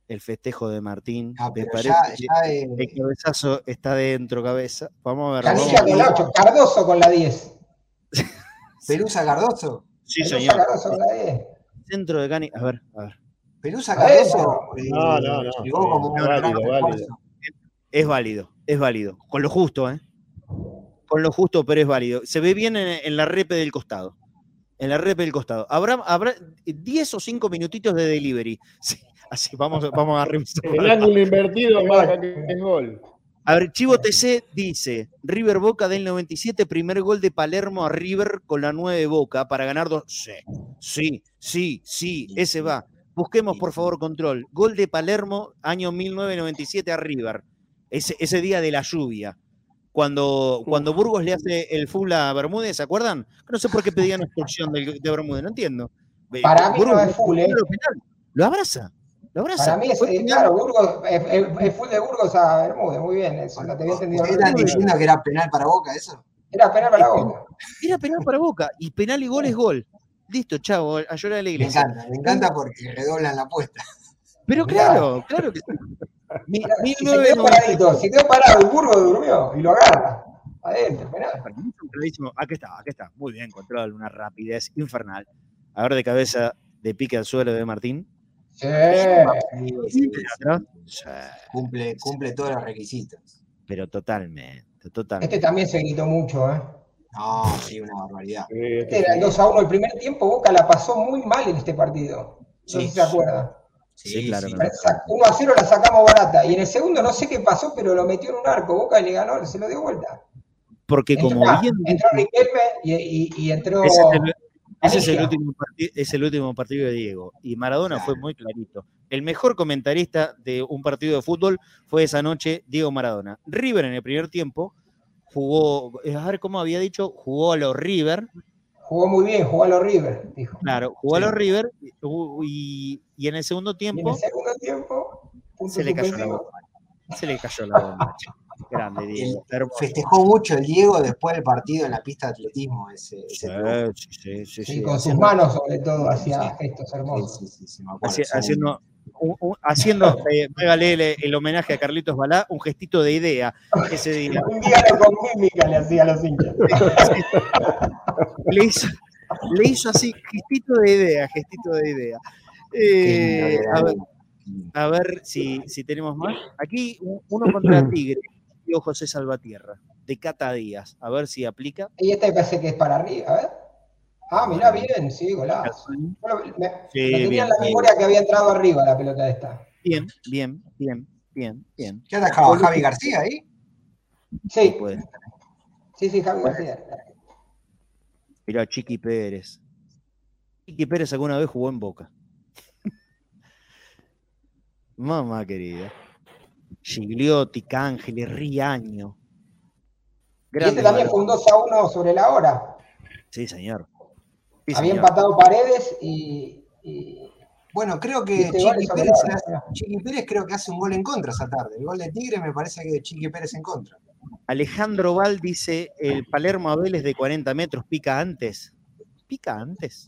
S3: El festejo de Martín.
S9: Ah,
S3: parece
S9: ya- ya, eh,
S3: el cabezazo está dentro, cabeza. Vamos a ver.
S8: Canilla con la
S3: ver.
S8: 8, Cardoso con la 10.
S9: Pelusa Cardoso.
S3: Sí,
S8: Pelusa
S3: señor.
S8: Cardoso con la 10.
S3: Centro de Cani. A ver, a ver.
S9: Pelusa. Cardoso. eh,
S4: No, no, no.
S9: Llegó como un
S4: válido, válido.
S3: Es válido, es válido. Con lo justo, ¿eh? Con lo justo, pero es válido. Se ve bien en, en la repe del costado. En la repe del costado. Habrá, habrá 10 o 5 minutitos de delivery. Sí, así vamos, vamos a revisar.
S4: El ángulo invertido marca que es gol.
S3: A ver, Chivo TC dice: River Boca del 97, primer gol de Palermo a River con la 9 Boca para ganar dos. Sí, sí, sí, sí, ese va. Busquemos por favor control. Gol de Palermo, año 1997 a River. Ese, ese día de la lluvia. Cuando, cuando Burgos le hace el full a Bermúdez, ¿se acuerdan? No sé por qué pedían expulsión del- de Bermúdez, no entiendo.
S8: Para mí no
S3: Burgos
S8: es full, ¿eh?
S3: Lo abraza, lo abraza.
S8: Para mí es,
S3: Fue
S8: eh, claro, Burgos, es, es- es full de Burgos a Bermúdez, muy bien, eso, no te había entendido.
S9: ¿Ustedes están diciendo que era penal para Boca eso?
S8: Era penal para Boca.
S3: Era penal para Boca y penal y gol es gol. Listo, chavo, a llorar a la
S9: Me
S3: iglesia.
S9: encanta, me encanta porque redoblan la apuesta.
S3: Pero claro, claro que sí. Mi-
S8: Si se
S3: 1990
S8: quedó paradito, se quedó parado, Burgos durmió y lo agarra. Adentro, penal.
S3: Aquí está, aquí está. Muy bien, control, una rapidez infernal. A ver de cabeza de pique al suelo de Martín.
S8: Sí.
S9: Sí, Cumple, cumple todos los requisitos.
S3: Pero totalmente, totalmente.
S8: Este también se gritó mucho, ¿eh?
S9: No, sí, una barbaridad.
S4: Eh,
S8: Este era el 2 a 1. El primer tiempo Boca la pasó muy mal en este partido. No sé si se acuerdan.
S3: Sí, claro.
S9: sí.
S3: claro.
S8: 1 a 0 la sacamos barata. Y en el segundo no sé qué pasó, pero lo metió en un arco. Boca le ganó, se lo dio vuelta.
S3: Porque
S8: Entró,
S3: como bien
S8: entró Riquelme y, y- y entró.
S3: Ese ese es el último es el último partido de Diego. Y Maradona fue muy clarito. El mejor comentarista de un partido de fútbol fue esa noche Diego Maradona. River en el primer tiempo jugó, eh, a ver cómo había dicho, jugó a los River,
S8: Jugó muy bien, jugó a los River, dijo.
S3: claro, jugó a los River y, y en el segundo
S8: Y en
S3: tiempo
S8: el segundo tiempo,
S3: se le cayó la bomba. Se le cayó la bomba. Grande Diego.
S9: Festejó mucho el Diego después del partido en la pista de atletismo. Ese, ese
S3: Sí,
S9: triunfo.
S3: sí, sí, sí,
S8: Sí,
S3: sí,
S8: con sus manos, sobre todo, hacía
S9: Sí.
S8: gestos hermosos.
S9: sí, sí, sí, me acuerdo.
S3: haci-
S9: Son-
S3: haciendo, un- un- haciendo eh, hágale el, el homenaje a Carlitos Balá, un gestito de idea ese día.
S8: Un día con mímica le hacía a los hinchas.
S3: le hizo, le hizo así, gestito de idea, gestito de idea. Eh, a, ver, a ver si, si tenemos más. Aquí uno contra Tigre, digo José Salvatierra, de Cata Díaz. A ver si aplica.
S8: Y este parece que es para arriba, a ver. Ah, mirá bien, sí, golazo. Bueno, me,
S3: Sí,
S8: me tenía en la
S3: bien.
S8: memoria que había entrado arriba la pelota esta.
S3: Bien, bien, bien, bien, bien.
S9: ¿Qué atajaba Javi García ahí?
S8: Sí,
S3: Puede.
S8: sí, sí, Javi García.
S3: Mirá, Chiqui Pérez. Chiqui Pérez alguna vez jugó en Boca. Mamá querida. Gigliotti, Cángeles, Riaño.
S8: Y este
S3: Grande
S8: también fue un 2 a 1 sobre la hora.
S3: Sí, señor. Sí,
S8: Había
S3: señor.
S8: empatado Paredes y. y-
S9: Bueno, creo que
S8: este
S9: Chiqui Pérez,
S8: la
S9: hace-
S8: hora.
S9: Chiqui Pérez creo que hace un gol en contra esa tarde. El gol de Tigre me parece que Chiqui Pérez en contra.
S3: Alejandro Val dice: el Palermo a Vélez de 40 metros pica antes. ¿Pica antes?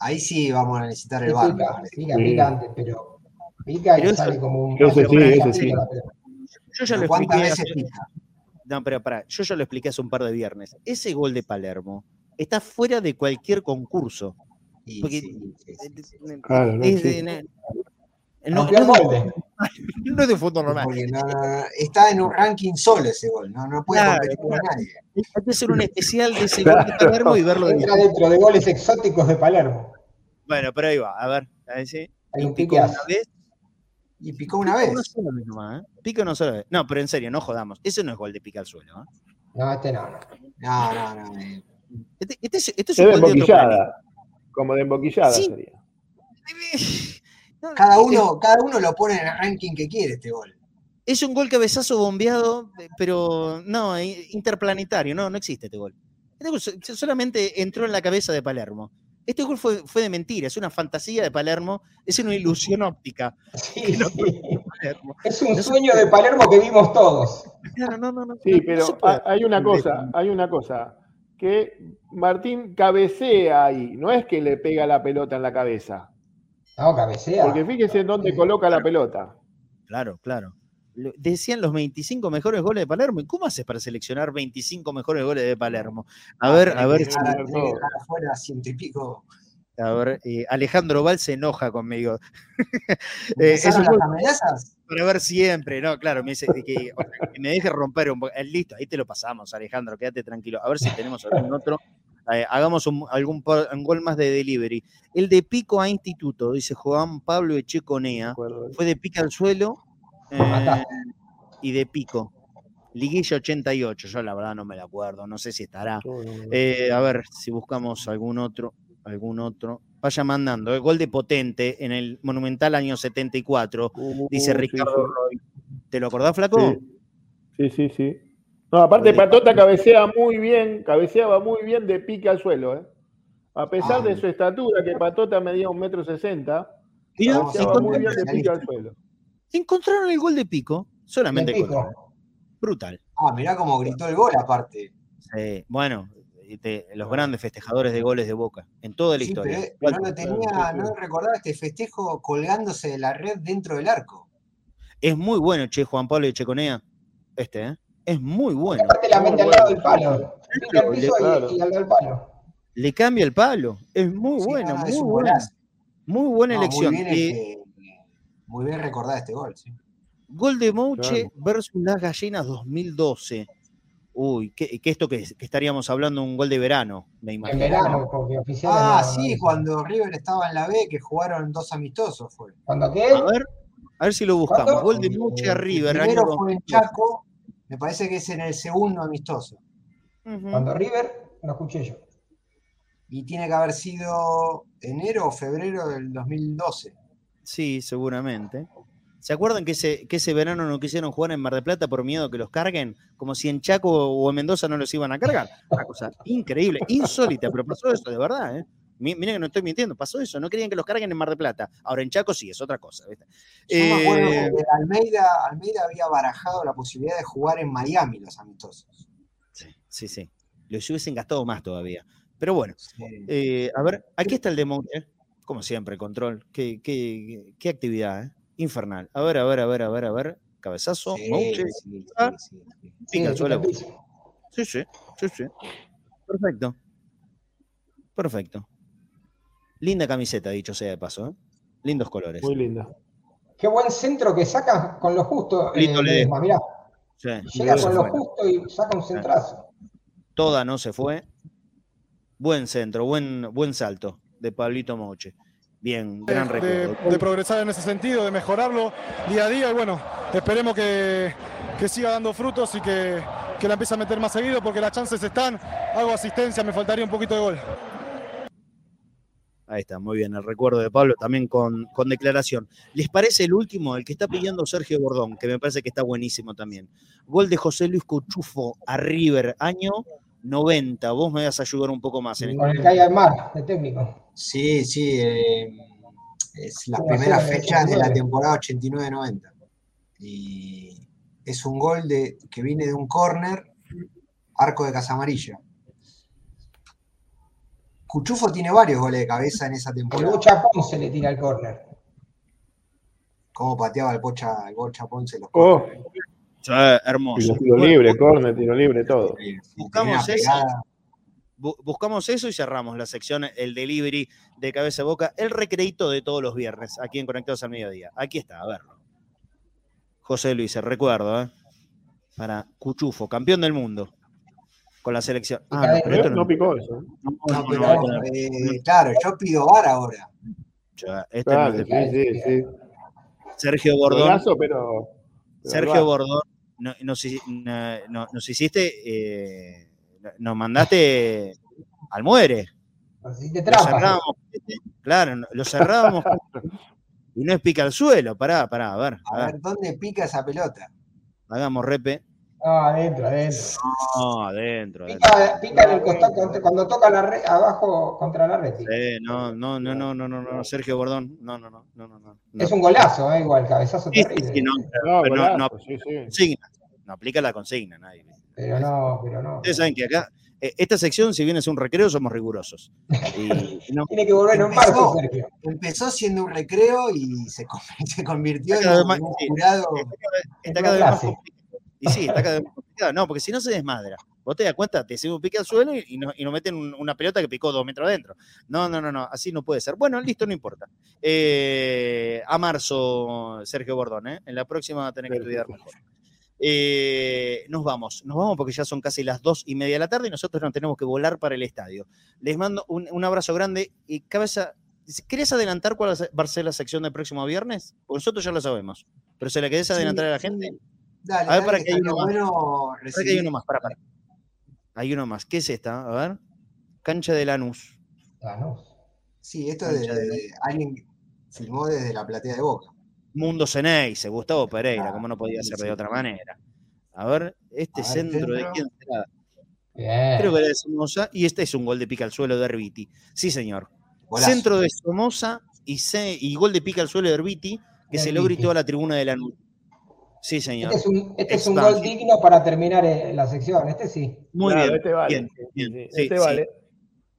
S9: Ahí sí vamos a necesitar el
S8: Sí,
S9: bar. me
S8: pica,
S9: parece.
S8: pica,
S4: Sí.
S8: pica antes, pero pica
S3: Pero
S8: y
S3: eso-
S8: sale como un.
S4: Sí, ese sí.
S8: la pelota.
S3: Yo ya lo
S9: Pero ¿Cuántas
S3: expliqué.
S9: veces
S3: hace-
S9: pica?
S3: No, pero pará, yo ya lo expliqué hace un par de viernes. Ese gol de Palermo está fuera de cualquier concurso. Porque-
S9: sí, sí, sí, sí.
S4: Claro, no,
S3: Es
S4: sí.
S3: de- no, no, no, es de fútbol normal.
S9: Porque no- no- no- está en un ranking solo ese gol, no, no puede
S3: Claro,
S9: competir con nadie.
S3: Hay que hacer un especial de ese gol de Palermo y verlo de
S8: Entra dentro de goles exóticos de Palermo.
S3: Bueno, pero ahí va, a ver. A ver si.
S8: Hay un
S3: una vez.
S9: Y picó una
S3: Pica
S9: vez.
S3: una sola vez nomás, ¿eh? Pica una sola vez. No, pero en serio, no jodamos. Ese no es gol de pica al suelo. ¿eh?
S8: No, este no, no.
S9: No, no, no.
S3: Este, este es, este es un
S4: de
S3: gol de otro
S4: emboquillada. Como de emboquillada
S3: Sí.
S4: sería.
S3: planeta. No,
S9: Cada
S3: es-
S9: uno, cada uno lo pone en el ranking que quiere este gol.
S3: Es un gol cabezazo bombeado, pero no, eh, interplanetario. No, no existe este gol. Este solamente entró en la cabeza de Palermo. Este gol fue, fue de mentira, es una fantasía de Palermo, es una ilusión óptica.
S8: Sí, sí. Palermo. Es un sueño de Palermo que vimos todos.
S4: no, no, no. Sí, pero hay una cosa, hay una cosa, que Martín cabecea ahí, no es que le pega la pelota en la cabeza.
S8: No, cabecea.
S4: Porque fíjese en dónde coloca la pelota.
S3: Claro, claro. Decían los 25 mejores goles de Palermo. ¿Y cómo haces para seleccionar 25 mejores goles de Palermo? A ver, a ver.
S9: ciento y pico
S3: a ver, eh, Alejandro Val se enoja conmigo.
S9: eh, las amenazas?
S3: Para ver siempre, ¿no? Claro, me dice que, me deje romper un poco. Eh, listo, ahí te lo pasamos, Alejandro, quédate tranquilo. A ver si tenemos algún otro. Eh, hagamos un, algún gol más de delivery. El de pico a instituto, dice Juan Pablo Echeconea. Fue de pica al suelo y de pico. Liguilla 88, yo la verdad no me la acuerdo, no sé si estará. a ver si buscamos algún otro algún otro. Vaya mandando. El ¿eh? gol de Potente en el Monumental año 74, dice Ricardo Roy. ¿Te lo acordás, Flaco?
S4: Sí, sí, sí. No, aparte Patota cabecea muy bien, cabeceaba muy bien de pique al suelo, ¿eh? A pesar de ah. su estatura, que Patota medía un metro sesenta, cabeceaba muy bien de pique al suelo.
S3: Encontraron el gol de pico, solamente pico. Brutal.
S9: Ah, mirá cómo gritó el gol aparte.
S3: Sí, bueno, los grandes festejadores de goles de Boca en toda la historia.
S9: Pero, no tenía, no recordaba este festejo colgándose de la red dentro del arco.
S3: Es muy bueno, che, Juan Pablo de Checonea. Este, ¿eh? Es muy bueno.
S8: la mente al lado del palo.
S3: Le cambia el palo. Es muy bueno, muy bueno. Muy buena elección.
S9: Muy bien, recordar este gol, sí.
S3: Gol de Mouche versus las Gallinas 2012. Uy, ¿qué, esto que, estaríamos hablando un gol de verano, me imagino.
S8: En verano, porque oficial.
S9: Ah, sí, cuando River estaba en la B, que jugaron dos amistosos fue.
S8: ¿Cuándo qué?
S3: A ver, a ver si lo buscamos. Gol de Muche a River.
S9: Primero fue en Chaco, me parece que es en el segundo amistoso.
S8: Cuando River, lo escuché yo.
S9: Y tiene que haber sido enero o febrero del 2012.
S3: Sí, seguramente. ¿Se acuerdan que ese, que ese verano no quisieron jugar en Mar del Plata por miedo que los carguen? Como si en Chaco o en Mendoza no los iban a cargar. Una cosa increíble, insólita, pero pasó eso de verdad, ¿eh? Miren que no estoy mintiendo, pasó eso, no querían que los carguen en Mar del Plata. Ahora en Chaco sí, es otra cosa.
S9: Yo me acuerdo eh, que Almeida, Almeida había barajado la posibilidad de jugar en Miami los amistosos.
S3: Sí, sí, sí. Los hubiesen gastado más todavía. Pero bueno, eh, a ver, aquí está el demo, como siempre, control. Qué, qué, qué actividad, ¿eh? infernal. A ver, a ver, a ver, a ver, a ver. Cabezazo, sí, Mouche. Sí, sí, sí, suelo. Sí, sí, sí, sí. Perfecto. Perfecto. Linda camiseta, dicho sea de paso. ¿eh? Lindos colores.
S4: Muy linda.
S8: Qué buen centro que saca con lo justo.
S3: Lindo eh,
S8: mirá. Llega con lo justo y saca un centrazo.
S3: Toda no se fue. Buen centro, buen, buen salto de Pablito Moche. Bien, gran
S12: de, de, progresar en ese sentido, de mejorarlo día a día y bueno, esperemos que, siga dando frutos y que, la empiece a meter más seguido porque las chances están. Hago asistencia, me faltaría un poquito de gol.
S3: Ahí está, muy bien, el recuerdo de Pablo también con, con, declaración. ¿Les parece el último, el que está pidiendo Sergio Bordón, que me parece que está buenísimo también? Gol de José Luis Cochufo a River, año 90. Vos me vas a ayudar un poco más.
S8: En con el que mar, de técnico.
S9: Sí, sí. Eh, es la primera fecha de la temporada 89-90. Y es un gol de, que viene de un córner, arco de Casamarilla. Cuchufo tiene varios goles de cabeza en esa temporada.
S8: El Bocha Ponce le tira el córner.
S9: Cómo pateaba el Bocha, el Bocha Ponce los
S4: oh
S3: hermoso.
S4: Tiro libre, córner, tiro libre, todo.
S3: Buscamos buscamos eso y cerramos la sección, el delivery de cabeza a boca, el recreito de todos los viernes, aquí en Conectados al Mediodía. Aquí está, a verlo. José Luis, recuerdo, ¿eh? para Cuchufo, campeón del mundo con la selección.
S4: Ah, no, no, picó eso.
S9: Eh, claro, yo pido VAR ahora.
S3: Este sí, sí, Sergio Bordón.
S4: pero,
S3: Sergio Bordón nos, nos hiciste, eh, nos mandaste al muere.
S8: Lo cerrábamos,
S3: claro, lo cerrábamos y no es pica al suelo. Pará, pará, a ver.
S9: A, ver. ¿dónde pica esa pelota?
S3: Hagamos repe.
S8: Ah, adentro, adentro.
S3: No, adentro.
S8: Pica, pica en el costado cuando, toca la red, abajo contra la red.
S3: Eh, no, no, no, no, no, no, no, Sergio Bordón. No, no, no, no, no. no.
S8: Es un golazo, eh, igual, cabezazo
S3: Sí,
S8: terrible.
S3: sí, no,
S4: No,
S3: no,
S4: golazo,
S3: no,
S4: sí, sí.
S3: consigna. No aplica la consigna, nadie.
S8: Pero no, pero no.
S3: Ustedes saben que acá, eh, esta sección, si bien es un recreo, somos rigurosos. Y no,
S8: Tiene que volver en
S9: Empezó.
S8: marzo, Sergio.
S9: Empezó siendo un recreo y se, con- se convirtió
S3: Está
S9: en un, un
S3: sí.
S9: jurado.
S3: está cada vez más complicado. Y sí, está cada vez más complicado. No, porque si no se desmadra. Vos te das cuenta, te sirve un pique al suelo y, y no- y nos meten un- una pelota que picó dos metros adentro. No, no, no, no, así no puede ser. Bueno, listo, no importa. Eh, a marzo, Sergio Bordón, ¿eh? En la próxima va a tener que estudiar mejor. Eh, nos vamos, nos vamos porque ya son casi las dos y media de la tarde y nosotros nos tenemos que volar para el estadio. Les mando un, un abrazo grande y cabeza. ¿Querés adelantar cuál va a ser la sección del próximo viernes? Porque nosotros ya lo sabemos. Pero se la querés adelantar a la gente.
S9: Dale,
S3: A ver,
S9: dale,
S3: para
S9: que
S3: hay uno más.
S9: bueno
S3: Para que hay uno más, para, para. Hay uno más. ¿Qué es esta? A ver. Cancha de Lanús.
S9: Sí, esto de,
S3: Cancha de-
S9: de- alguien que filmó desde la platea de Boca.
S3: Mundo Ceneice, Gustavo Pereira,
S9: Ah,
S3: como no podía ser de otra manera. A ver, este
S9: A ver,
S3: centro de quién será.
S8: Bien.
S3: Creo que era de Somoza. Y este es un gol de pica al suelo de Herbiti. Sí, señor.
S9: Golazo.
S3: Centro de Somoza y, se- y gol de pica al suelo de Herbiti, que se lo
S8: Herbiti.
S3: gritó a la tribuna de Lanús. Sí, señor.
S8: Este es un, este es un
S3: Expansión.
S8: gol digno para terminar eh, la sección. Este sí.
S3: Muy
S4: Claro,
S3: bien.
S4: este vale.
S3: bien, bien,
S4: Sí,
S3: sí,
S4: este
S3: sí.
S4: vale.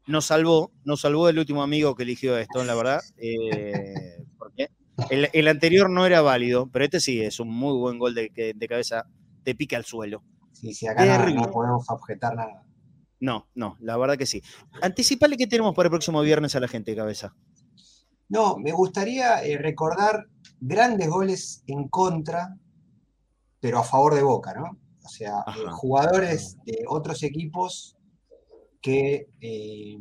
S3: Nos salvó, nos salvó el último amigo que eligió esto, la verdad. Eh, porque el, el anterior no era válido, pero este sí es un muy buen gol de, que- de cabeza de pica al suelo.
S9: Sí, sí, acá no, podemos objetar nada.
S3: No, no, la verdad que sí. Anticipale qué tenemos para el próximo viernes a la gente, cabeza.
S9: No, me gustaría eh, recordar grandes goles en contra, pero a favor de Boca, ¿no? O sea, eh, jugadores de otros equipos que eh,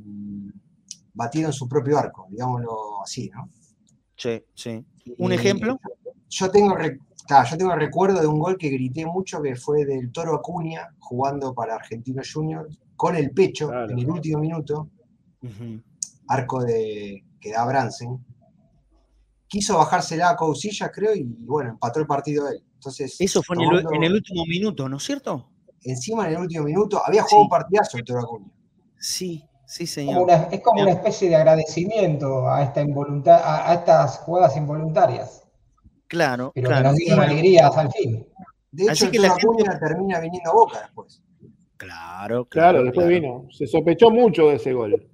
S9: batieron su propio arco, digámoslo así, ¿no?
S3: Sí, sí. ¿Un
S9: Eh,
S3: ejemplo?
S9: Yo tengo, ta, yo tengo recuerdo de un gol que grité mucho que fue del Toro Acuña jugando para Argentino Junior con el pecho
S4: Claro.
S9: en el último minuto, arco de que da Bransen. Quiso bajársela a Cousillas, creo, y bueno, empató el partido él. Entonces,
S3: Eso fue en el, en el último minuto, ¿no es cierto?
S9: encima en el último minuto, había jugado
S3: Sí.
S9: un partidazo el Toro Acuña.
S3: Sí, sí,
S8: Como
S3: señor.
S8: una- es como una especie de agradecimiento a, esta involunta- a, a estas jugadas involuntarias,
S3: Claro,
S8: pero que
S3: claro.
S8: nos dieron alegrías al fin.
S9: De
S3: Así
S9: hecho,
S3: que la gente-
S9: termina viniendo a Boca después.
S3: Claro, claro.
S4: Claro, después
S3: claro.
S4: vino. Se sospechó mucho de ese gol.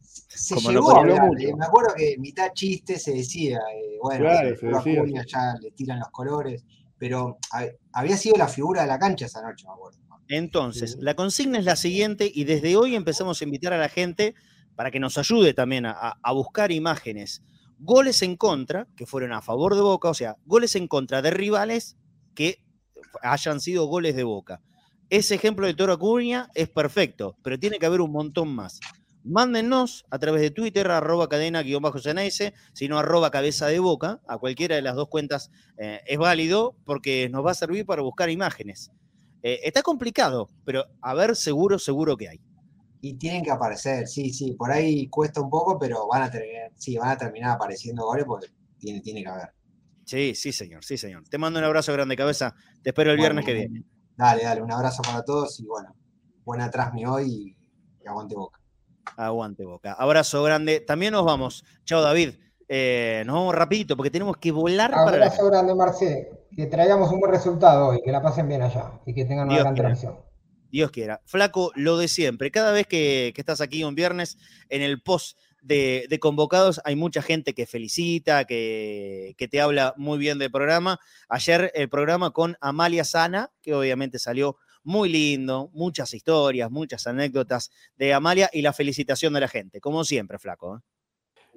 S9: Se
S3: Como no
S9: llegó a hablar,
S4: mucho.
S9: me acuerdo que mitad chiste se decía, eh, bueno,
S4: Claro, se decía,
S9: ya le tiran los colores, pero a- había sido la figura de la cancha esa noche, me acuerdo.
S3: Entonces, la consigna es la siguiente y desde hoy empezamos a invitar a la gente para que nos ayude también a, buscar imágenes. Goles en contra, que fueron a favor de Boca, o sea, goles en contra de rivales que hayan sido goles de Boca. Ese ejemplo de Toro Acuña es perfecto, pero tiene que haber un montón más. Mándennos a través de Twitter, arroba cadena-ceneice, sino arroba cabeza de boca, a cualquiera de las dos cuentas eh, es válido porque nos va a servir para buscar imágenes. Eh, está complicado, pero a ver, seguro, seguro que hay.
S9: Y tienen que aparecer, sí, sí, por ahí cuesta un poco, pero van a tener, sí, van a terminar apareciendo goles porque tiene, tiene que haber.
S3: Sí, sí, señor, sí, señor. Te mando un abrazo grande, cabeza. Te espero el
S9: Bueno,
S3: viernes que viene.
S9: Dale, dale, un abrazo para todos y bueno, buena trasmi hoy y aguante boca.
S3: Aguante boca. Abrazo grande. También nos vamos. Chao, David. Eh, nos vamos rapidito porque tenemos que volar para la
S8: Abrazo grande, Marce. Que traigamos un buen resultado hoy, que la pasen bien allá y que tengan una
S3: Dios
S8: gran
S3: quiera.
S8: transmisión.
S3: Dios quiera. Flaco, lo de siempre. Cada vez que, que estás aquí un viernes, en el post de, de convocados, hay mucha gente que felicita, que, que te habla muy bien del programa. Ayer el programa con Amalia Sana, que obviamente salió muy lindo, muchas historias, muchas anécdotas de Amalia y la felicitación de la gente, como siempre, Flaco. ¿eh?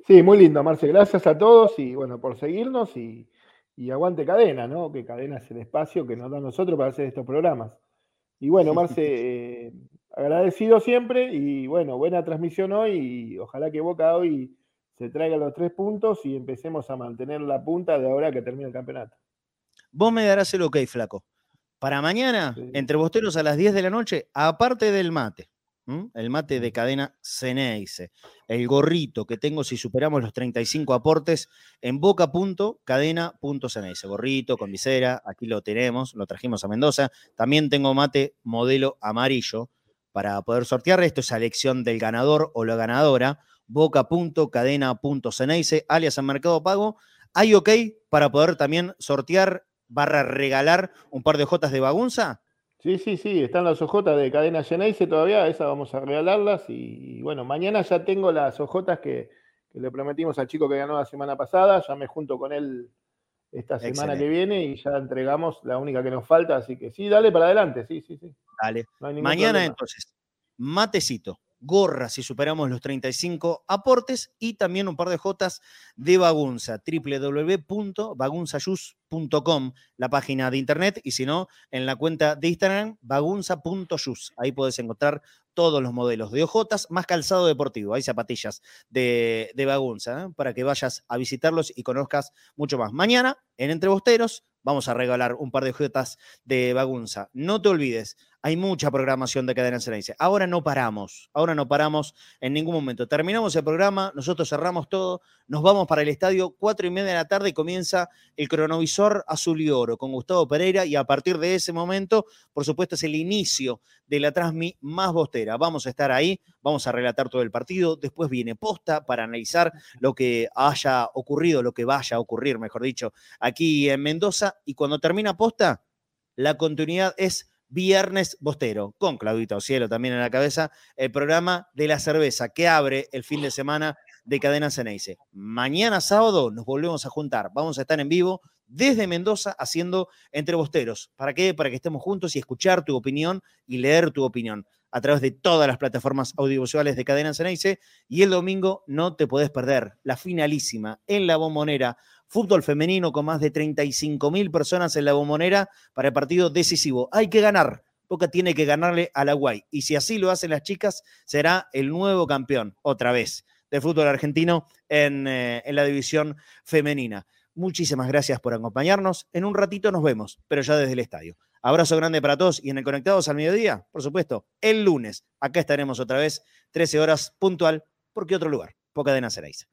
S4: Sí, muy lindo, Marce. Gracias a todos y bueno, por seguirnos y, y aguante cadena, ¿no? Que cadena es el espacio que nos da a nosotros para hacer estos programas. Y bueno, Marce, eh, agradecido siempre y bueno, buena transmisión hoy y ojalá que Boca hoy se traiga los tres puntos y empecemos a mantener la punta de ahora que termina el campeonato.
S3: Vos me darás el ok, Flaco. Para mañana,
S4: Sí.
S3: entre bosteros a las 10 de la noche, aparte del mate, El mate de cadena Ceneice. El gorrito que tengo si superamos los 35 aportes en boca.cadena.ceneice. Gorrito con visera, aquí lo tenemos, lo trajimos a Mendoza. También tengo mate modelo amarillo para poder sortear. Esto es elección del ganador o la ganadora. Boca.cadena.ceneice, alias en Mercado Pago. ¿Hay ok para poder también sortear barra regalar un par de hojas de bagunza?
S4: Sí, sí, sí, están las ojotas de cadena Geneise todavía, esas vamos a regalarlas y, bueno, mañana ya tengo las ojotas que, le prometimos al chico que ganó la semana pasada, ya me junto con él esta semana que viene y ya entregamos la única que nos falta, así que sí, dale para adelante, sí, sí, sí.
S3: Dale. mañana entonces, matecito, gorra si superamos los 35 aportes y también un par de jotas de Bagunza, www.bagunzayus.com, la página de internet, y si no, en la cuenta de Instagram, bagunza.yus. Ahí puedes encontrar todos los modelos de ojotas, más calzado deportivo. Hay zapatillas de, de Bagunza, ¿eh? para que vayas a visitarlos y conozcas mucho más. Mañana, en Entrebosteros, vamos a regalar un par de ojotas de Bagunza. No te olvides, hay mucha programación de Cadena Excelencia. Ahora no paramos, ahora no paramos en ningún momento. Terminamos el programa, nosotros cerramos todo, nos vamos para el estadio, cuatro y media de la tarde comienza el cronovisor azul y oro con Gustavo Pereira y a partir de ese momento, por supuesto, es el inicio de la Transmi más bostera. Vamos a estar ahí, vamos a relatar todo el partido, después viene posta para analizar lo que haya ocurrido, lo que vaya a ocurrir, mejor dicho, aquí en Mendoza y cuando termina posta, la continuidad es Viernes Bostero, con Claudita Ocielo también en la cabeza, el programa de la cerveza que abre el fin de semana de Cadena Ceneice. Mañana sábado nos volvemos a juntar, vamos a estar en vivo desde Mendoza haciendo Entre Bosteros. ¿Para qué? Para que estemos juntos y escuchar tu opinión y leer tu opinión a través de todas las plataformas audiovisuales de Cadena Ceneice. Y el domingo no te puedes perder la finalísima en la bombonera Fútbol femenino con más de 35 mil personas en la bombonera para el partido decisivo. Hay que ganar. Boca tiene que ganarle a la Guay. Y si así lo hacen las chicas, será el nuevo campeón, otra vez, de fútbol argentino en, eh, en la división femenina. Muchísimas gracias por acompañarnos. En un ratito nos vemos, pero ya desde el estadio. Abrazo grande para todos y en el Conectados al Mediodía, por supuesto, el lunes. Acá estaremos otra vez, 13 horas puntual, porque otro lugar, Poca de Naceraíza.